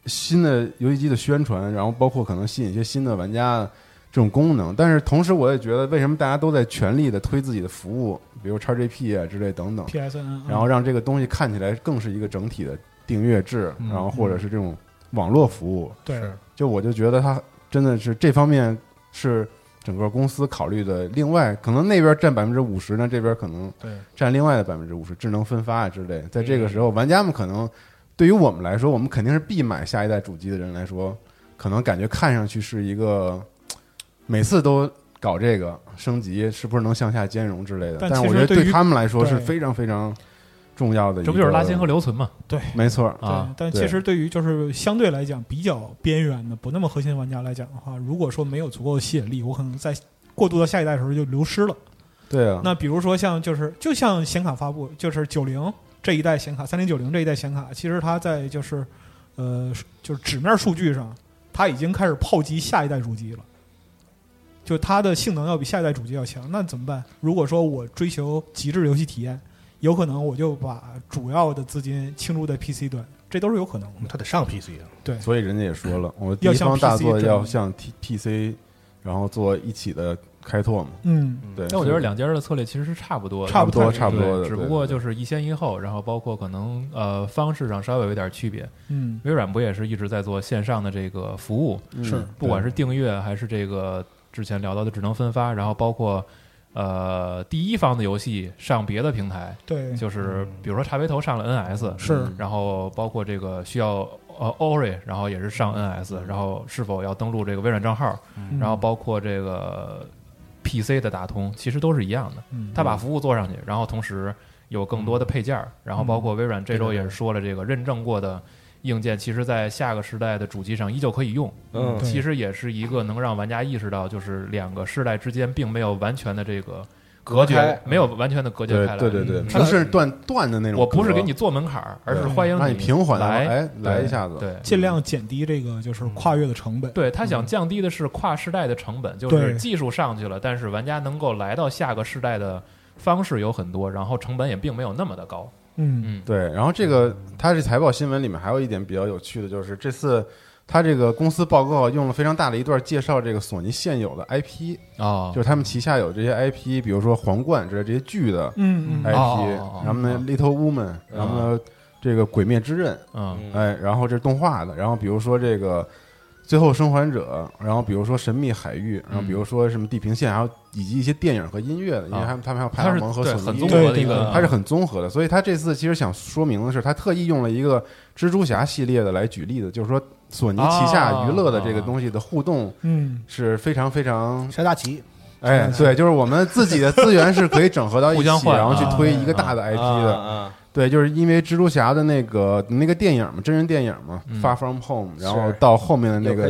新的游戏机的宣传，然后包括可能吸引一些新的玩家这种功能。但是同时，我也觉得为什么大家都在全力的推自己的服务，比如叉 GP 啊之类等等，PSN，然后让这个东西看起来更是一个整体的订阅制，嗯然后或者是这种网络服务。对就我就觉得它真的是这方面是整个公司考虑的。另外，可能那边占百分之五十呢，这边可能，占另外的百分之五十，智能分发啊之类。在这个时候，玩家们可能对于我们来说，我们肯定是必买下一代主机的人来说，可能感觉看上去是一个每次都搞这个升级，是不是能向下兼容之类的？但但是我觉得其实对于他们来说是非常非常重要的一个，这不就是拉新和留存嘛？没错，啊对，但其实对于就是相对来讲比较边缘的、不那么核心玩家来讲的话，如果说没有足够的吸引力，我可能在过渡到下一代的时候就流失了。对啊，那比如说像就是就像显卡发布，就是九零这一代显卡，三零九零这一代显卡，其实它在就是呃就是纸面数据上，它已经开始炮击下一代主机了。就它的性能要比下一代主机要强，那怎么办？如果说我追求极致游戏体验，有可能我就把主要的资金倾注在 PC 端，这都是有可能的。他得上 PC 啊，对所以人家也说了，我第一要向方大 PC 作要向 T PC，然后做一起的开拓嘛。嗯，对，但我觉得两家的策略其实是差不多的，差不多差不多的，只不过就是一先一后，然后包括可能呃方式上稍微有一点区别。嗯，微软不也是一直在做线上的这个服务，嗯是不管是订阅还是这个之前聊到的智能分发，然后包括呃第一方的游戏上别的平台，对，就是比如说茶杯头上了 NS，是。然后包括这个需要呃 Ori，然后也是上 NS，然后是否要登录这个微软账号，嗯。然后包括这个 PC 的打通，其实都是一样的。他把服务做上去，然后同时有更多的配件儿，然后包括微软这周也是说了，这个认证过的硬件，其实在下个时代的主机上依旧可以用。嗯其实也是一个能让玩家意识到，就是两个世代之间并没有完全的这个隔绝，没有完全的隔绝开来。对对对，嗯不是断断的那种。我不是给你做门槛儿，而是欢迎你平缓地来，哎来一下子对。尽量减低这个就是跨越的成本。对他想降低的是跨世代的成本，就是技术上去了，但是玩家能够来到下个世代的方式有很多，然后成本也并没有那么的高。嗯。嗯，对，然后这个它这财报新闻里面还有一点比较有趣的，就是这次它这个公司报告用了非常大的一段介绍这个索尼现有的 IP，哦。就是他们旗下有这些 IP，比如说皇冠之类这些剧的嗯嗯。IP，然后呢 Little Woman，然后呢这个《鬼灭之刃》，嗯。哎，然后这是动画的，然后比如说这个《最后生还者》，然后比如说《神秘海域》，然后比如说什么《地平线》，还有以及一些电影和音乐的，因为他们他们还有派它是拉蒙和对很综合的一个，它是很综合的，所以他这次其实想说明的是，他特意用了一个蜘蛛侠系列的来举例子，就是说索尼旗下娱乐的这个东西的互动嗯，是非常非常，下大棋，哎，对，就是我们自己的资源是可以整合到一起，[laughs] 互相换然后去啊推一个大的 IP 的。啊对，就是因为蜘蛛侠的那个那个电影嘛，真人电影嘛，嗯 Far From Home，然后到后面的那个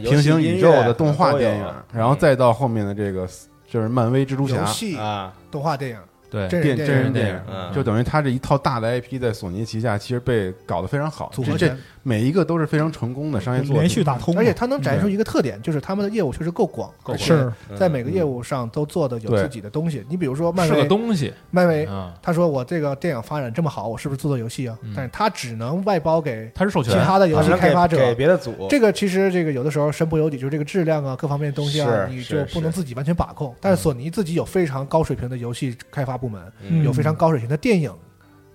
平行宇宙的动画电影，然后再到后面的这个就是漫威蜘蛛侠游戏、啊，动画电影、对真人电真人电电影，嗯就等于他这一套大的 IP 在索尼旗下其实被搞得非常好，这这组合拳，每一个都是非常成功的商业作品，连续打通，而且它能展现出一个特点，就是他们的业务确实够广，够而且是。在每个业务上都做的有自己的东西。你比如说漫是个威，东西。漫威啊，他说我这个电影发展这么好，我是不是做做游戏啊？嗯？但是他只能外包给他是授权，其他的游戏开发者。给。别的组，这个其实这个有的时候身不由己，就是这个质量啊，各方面的东西啊，你就不能自己完全把控。但是索尼自己有非常高水平的游戏开发部门，嗯。有非常高水平的电影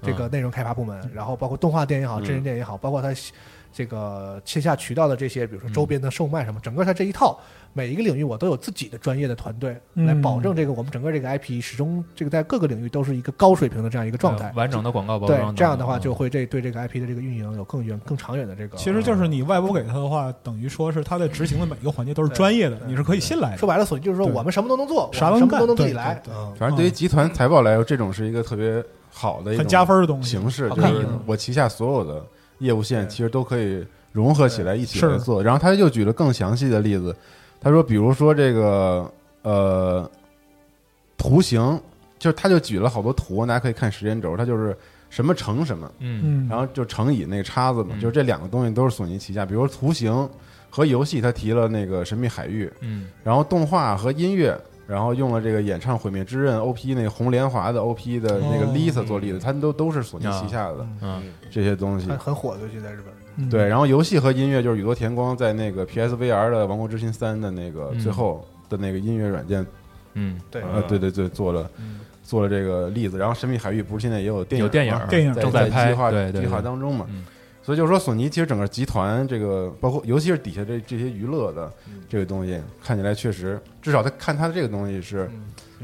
这嗯个内容开发部门，然后包括动画电影也好，嗯真人电影也好，包括它这个线下渠道的这些，比如说嗯周边的售卖什么，整个它这一套每一个领域我都有自己的专业的团队嗯来保证这个我们整个这个 IP 始终这个在各个领域都是一个高水平的这样一个状态。完整的广告包对装，，这样的话嗯就会这对这个 IP 的这个运营有更远、更长远的这个。其实就是你外包给他的话，等于说是他在执行的每一个环节都是专业的，你是可以信赖的。说白了，所以就是说我们什么都能做，啥都能我们什么都能自己来。反正对于集团财报来说，这种是一个特别好的一种很加分的东西。形式，就是我旗下所有的业务线其实都可以融合起来一起做。然后他又举了更详细的例子，他说，比如说这个呃图形，就是他就举了好多图，大家可以看时间轴，它就是什么乘什么，嗯嗯，然后就乘以那个叉子嘛，嗯就是这两个东西都是索尼旗下。比如说图形和游戏，他提了那个《神秘海域》，嗯然后动画和音乐，然后用了这个演唱《毁灭之刃》OP 那个红莲华的 OP 的那个哦。Lisa 做例子，他们都都是索尼旗下的嗯。这些东西。很。火的，就在日本。嗯。对，然后游戏和音乐就是宇多田光在那个 PSVR 的《王国之心三》的那个嗯。最后的那个音乐软件，嗯，对，呃，对对对，做了嗯。做了这个例子。然后《神秘海域》不是现在也有电影有电影电影正在拍计划对对计划对。当中嘛。嗯。所以就是说，索尼其实整个集团这个，包括尤其是底下这这些娱乐的嗯。这个东西，看起来确实，至少他看他的这个东西是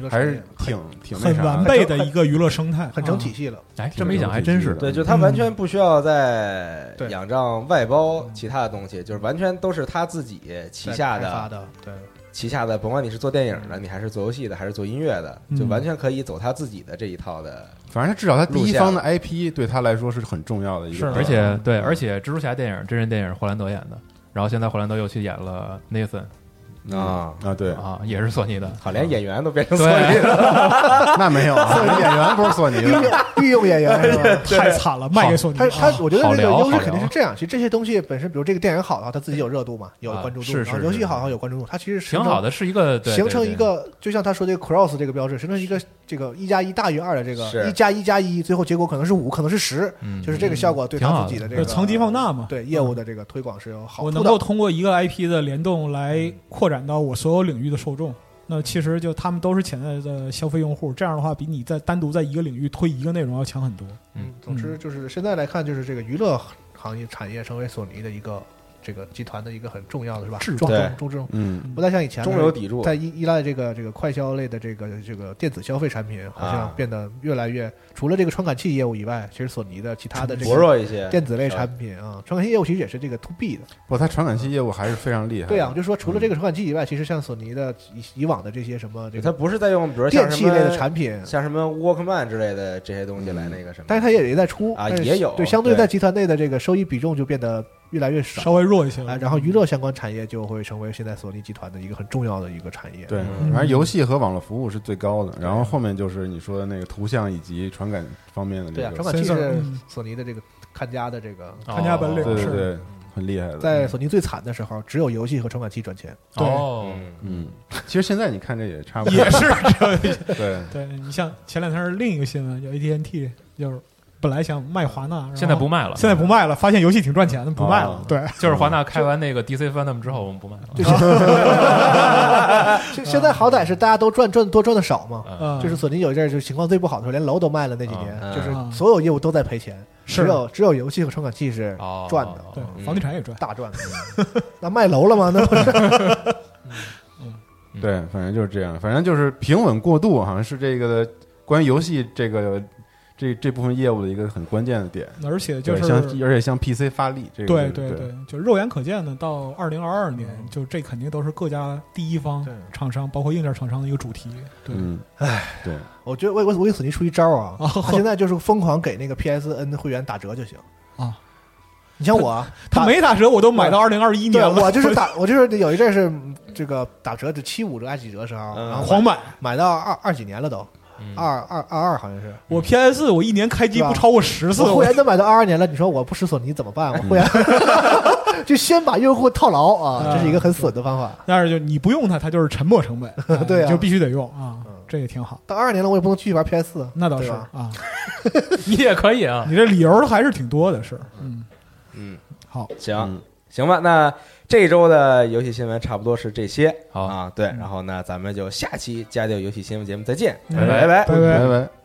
还是挺挺那很啥的。完备的一个娱乐生态，很整啊。体系了。哎，这么一想还真是对，就他完全不需要再仰仗外包其他的东西，就是完全都是他自己旗下的发的，对，旗下的，甭管你是做电影的，你还是做游戏的，还是做音乐的，嗯就完全可以走他自己的这一套的。反正他至少他第一方的 IP 对他来说是很重要的一是个是，而且对，嗯而且蜘蛛侠电影真人电影是霍兰德演的，然后现在霍兰德又去演了 Nathan 啊，啊，对，啊，也是索尼的，好，连演员都变成索尼的了。[laughs] 那没有啊，[laughs] 演员不是索尼的，御用演员？太惨了，卖给索尼。他他啊，我觉得这个优势肯定是这样。其实这些东西本身，比如这个电影好的话，他自己有热度嘛，有啊关注度，是是然后游戏是好像有关注度，它其实挺好的，是一个形成一个，就像他说这个 cross 这个标志，形成一个这个一加一大于二的这个一加一加一，最后结果可能是五，可能是十，嗯就是这个效果对他自己的这个就是层级放大嘛对业务的这个推广是有好我处的。我能够通过一个 IP 的联动来扩展到我所有领域的受众。那其实就他们都是潜在的消费用户，这样的话比你在单独在一个领域推一个内容要强很多。嗯，总之就是现在来看，就是这个娱乐行业产业成为索尼的一个这个集团的一个很重要的是吧？制重中中中，嗯，不再像以前中流砥柱在依依赖这个这个快消类的这个这个电子消费产品，好像啊变得越来越除了这个传感器业务以外，其实索尼的其他的这薄个弱一些，电子类产品啊，传感器业务其实也是这个 to B 的。不，它传感器业务还是非常厉害的。对啊，我就说除了这个传感器以外，其实像索尼的以以往的这些什么这它不是在用，比如电器类的产品，像什么 Walkman 之类的这些东西来那个什么，但是它也也在出但是啊也有对，相对对在集团内的这个收益比重就变得越来越少，稍微弱一些了。啊，然后娱乐相关产业就会成为现在索尼集团的一个很重要的一个产业。对，嗯。反正游戏和网络服务是最高的，然后后面就是你说的那个图像以及传感方面的对啊，这个传，感器是嗯。索尼的这个看家的这个，看家本领是对对对，很厉害的。在索尼最惨的时候，只有游戏和传感器赚钱。对。哦，嗯，嗯，其实现在你看这也差不多，也是。[laughs] 对，对你像前两天另一个新闻，叫 AT&T 就是本来想卖华纳，现在不卖了，现在不卖了，发现游戏挺赚钱的，不卖了哦。对，[laughs] 就是华纳开完那个 DC Fandom 之后，我们不卖了。就是现现在好歹是大家都赚赚多赚的少嘛。就是索尼有一阵儿就情况最不好的时候，连楼都卖了那几年，嗯就是嗯所有业务都在赔钱。只有只有游戏和传感器是哦赚的，房地产也赚。大赚的。[laughs] 那卖楼了吗？那不是 [laughs] 对，反正就是这样，反正就是平稳过渡，好像是这个关于游戏这个这这部分业务的一个很关键的点。而且就，是像而且像 PC 发力，这个对对对，就肉眼可见的，到二零二二年，就这肯定都是各家第一方对厂商，包括硬件厂商的一个主题。对，嗯，对，我觉得威威威索尼出一招啊，现在就是疯狂给那个 PSN 会员打折就行啊。你像我，他打没打折，我都买到二零二一年了。我就是打，我就是有一阵是嗯这个打折，就七五折、还几折的时候，嗯然后狂买。买到二二几年了都，嗯二二二二好像是。我 PS 四我一年开机不超过十次，我会员都买到二二年了，你说我不使索尼怎么办？我会员 [laughs] [laughs] 就先把用户套牢啊，这是一个很损的方法。但是就你不用它，它就是沉没成本，[laughs] 啊对啊就必须得用啊嗯，这也挺好。到二二年了，我也不能继续玩 PS 四，那倒是对吧啊，你也可以啊。你这理由还是挺多的，是嗯，嗯，好，行嗯行吧，那这周的游戏新闻差不多是这些。好啊，对，然后呢，咱们就下期家里有游戏新闻节目再见，嗯拜拜。拜拜拜拜。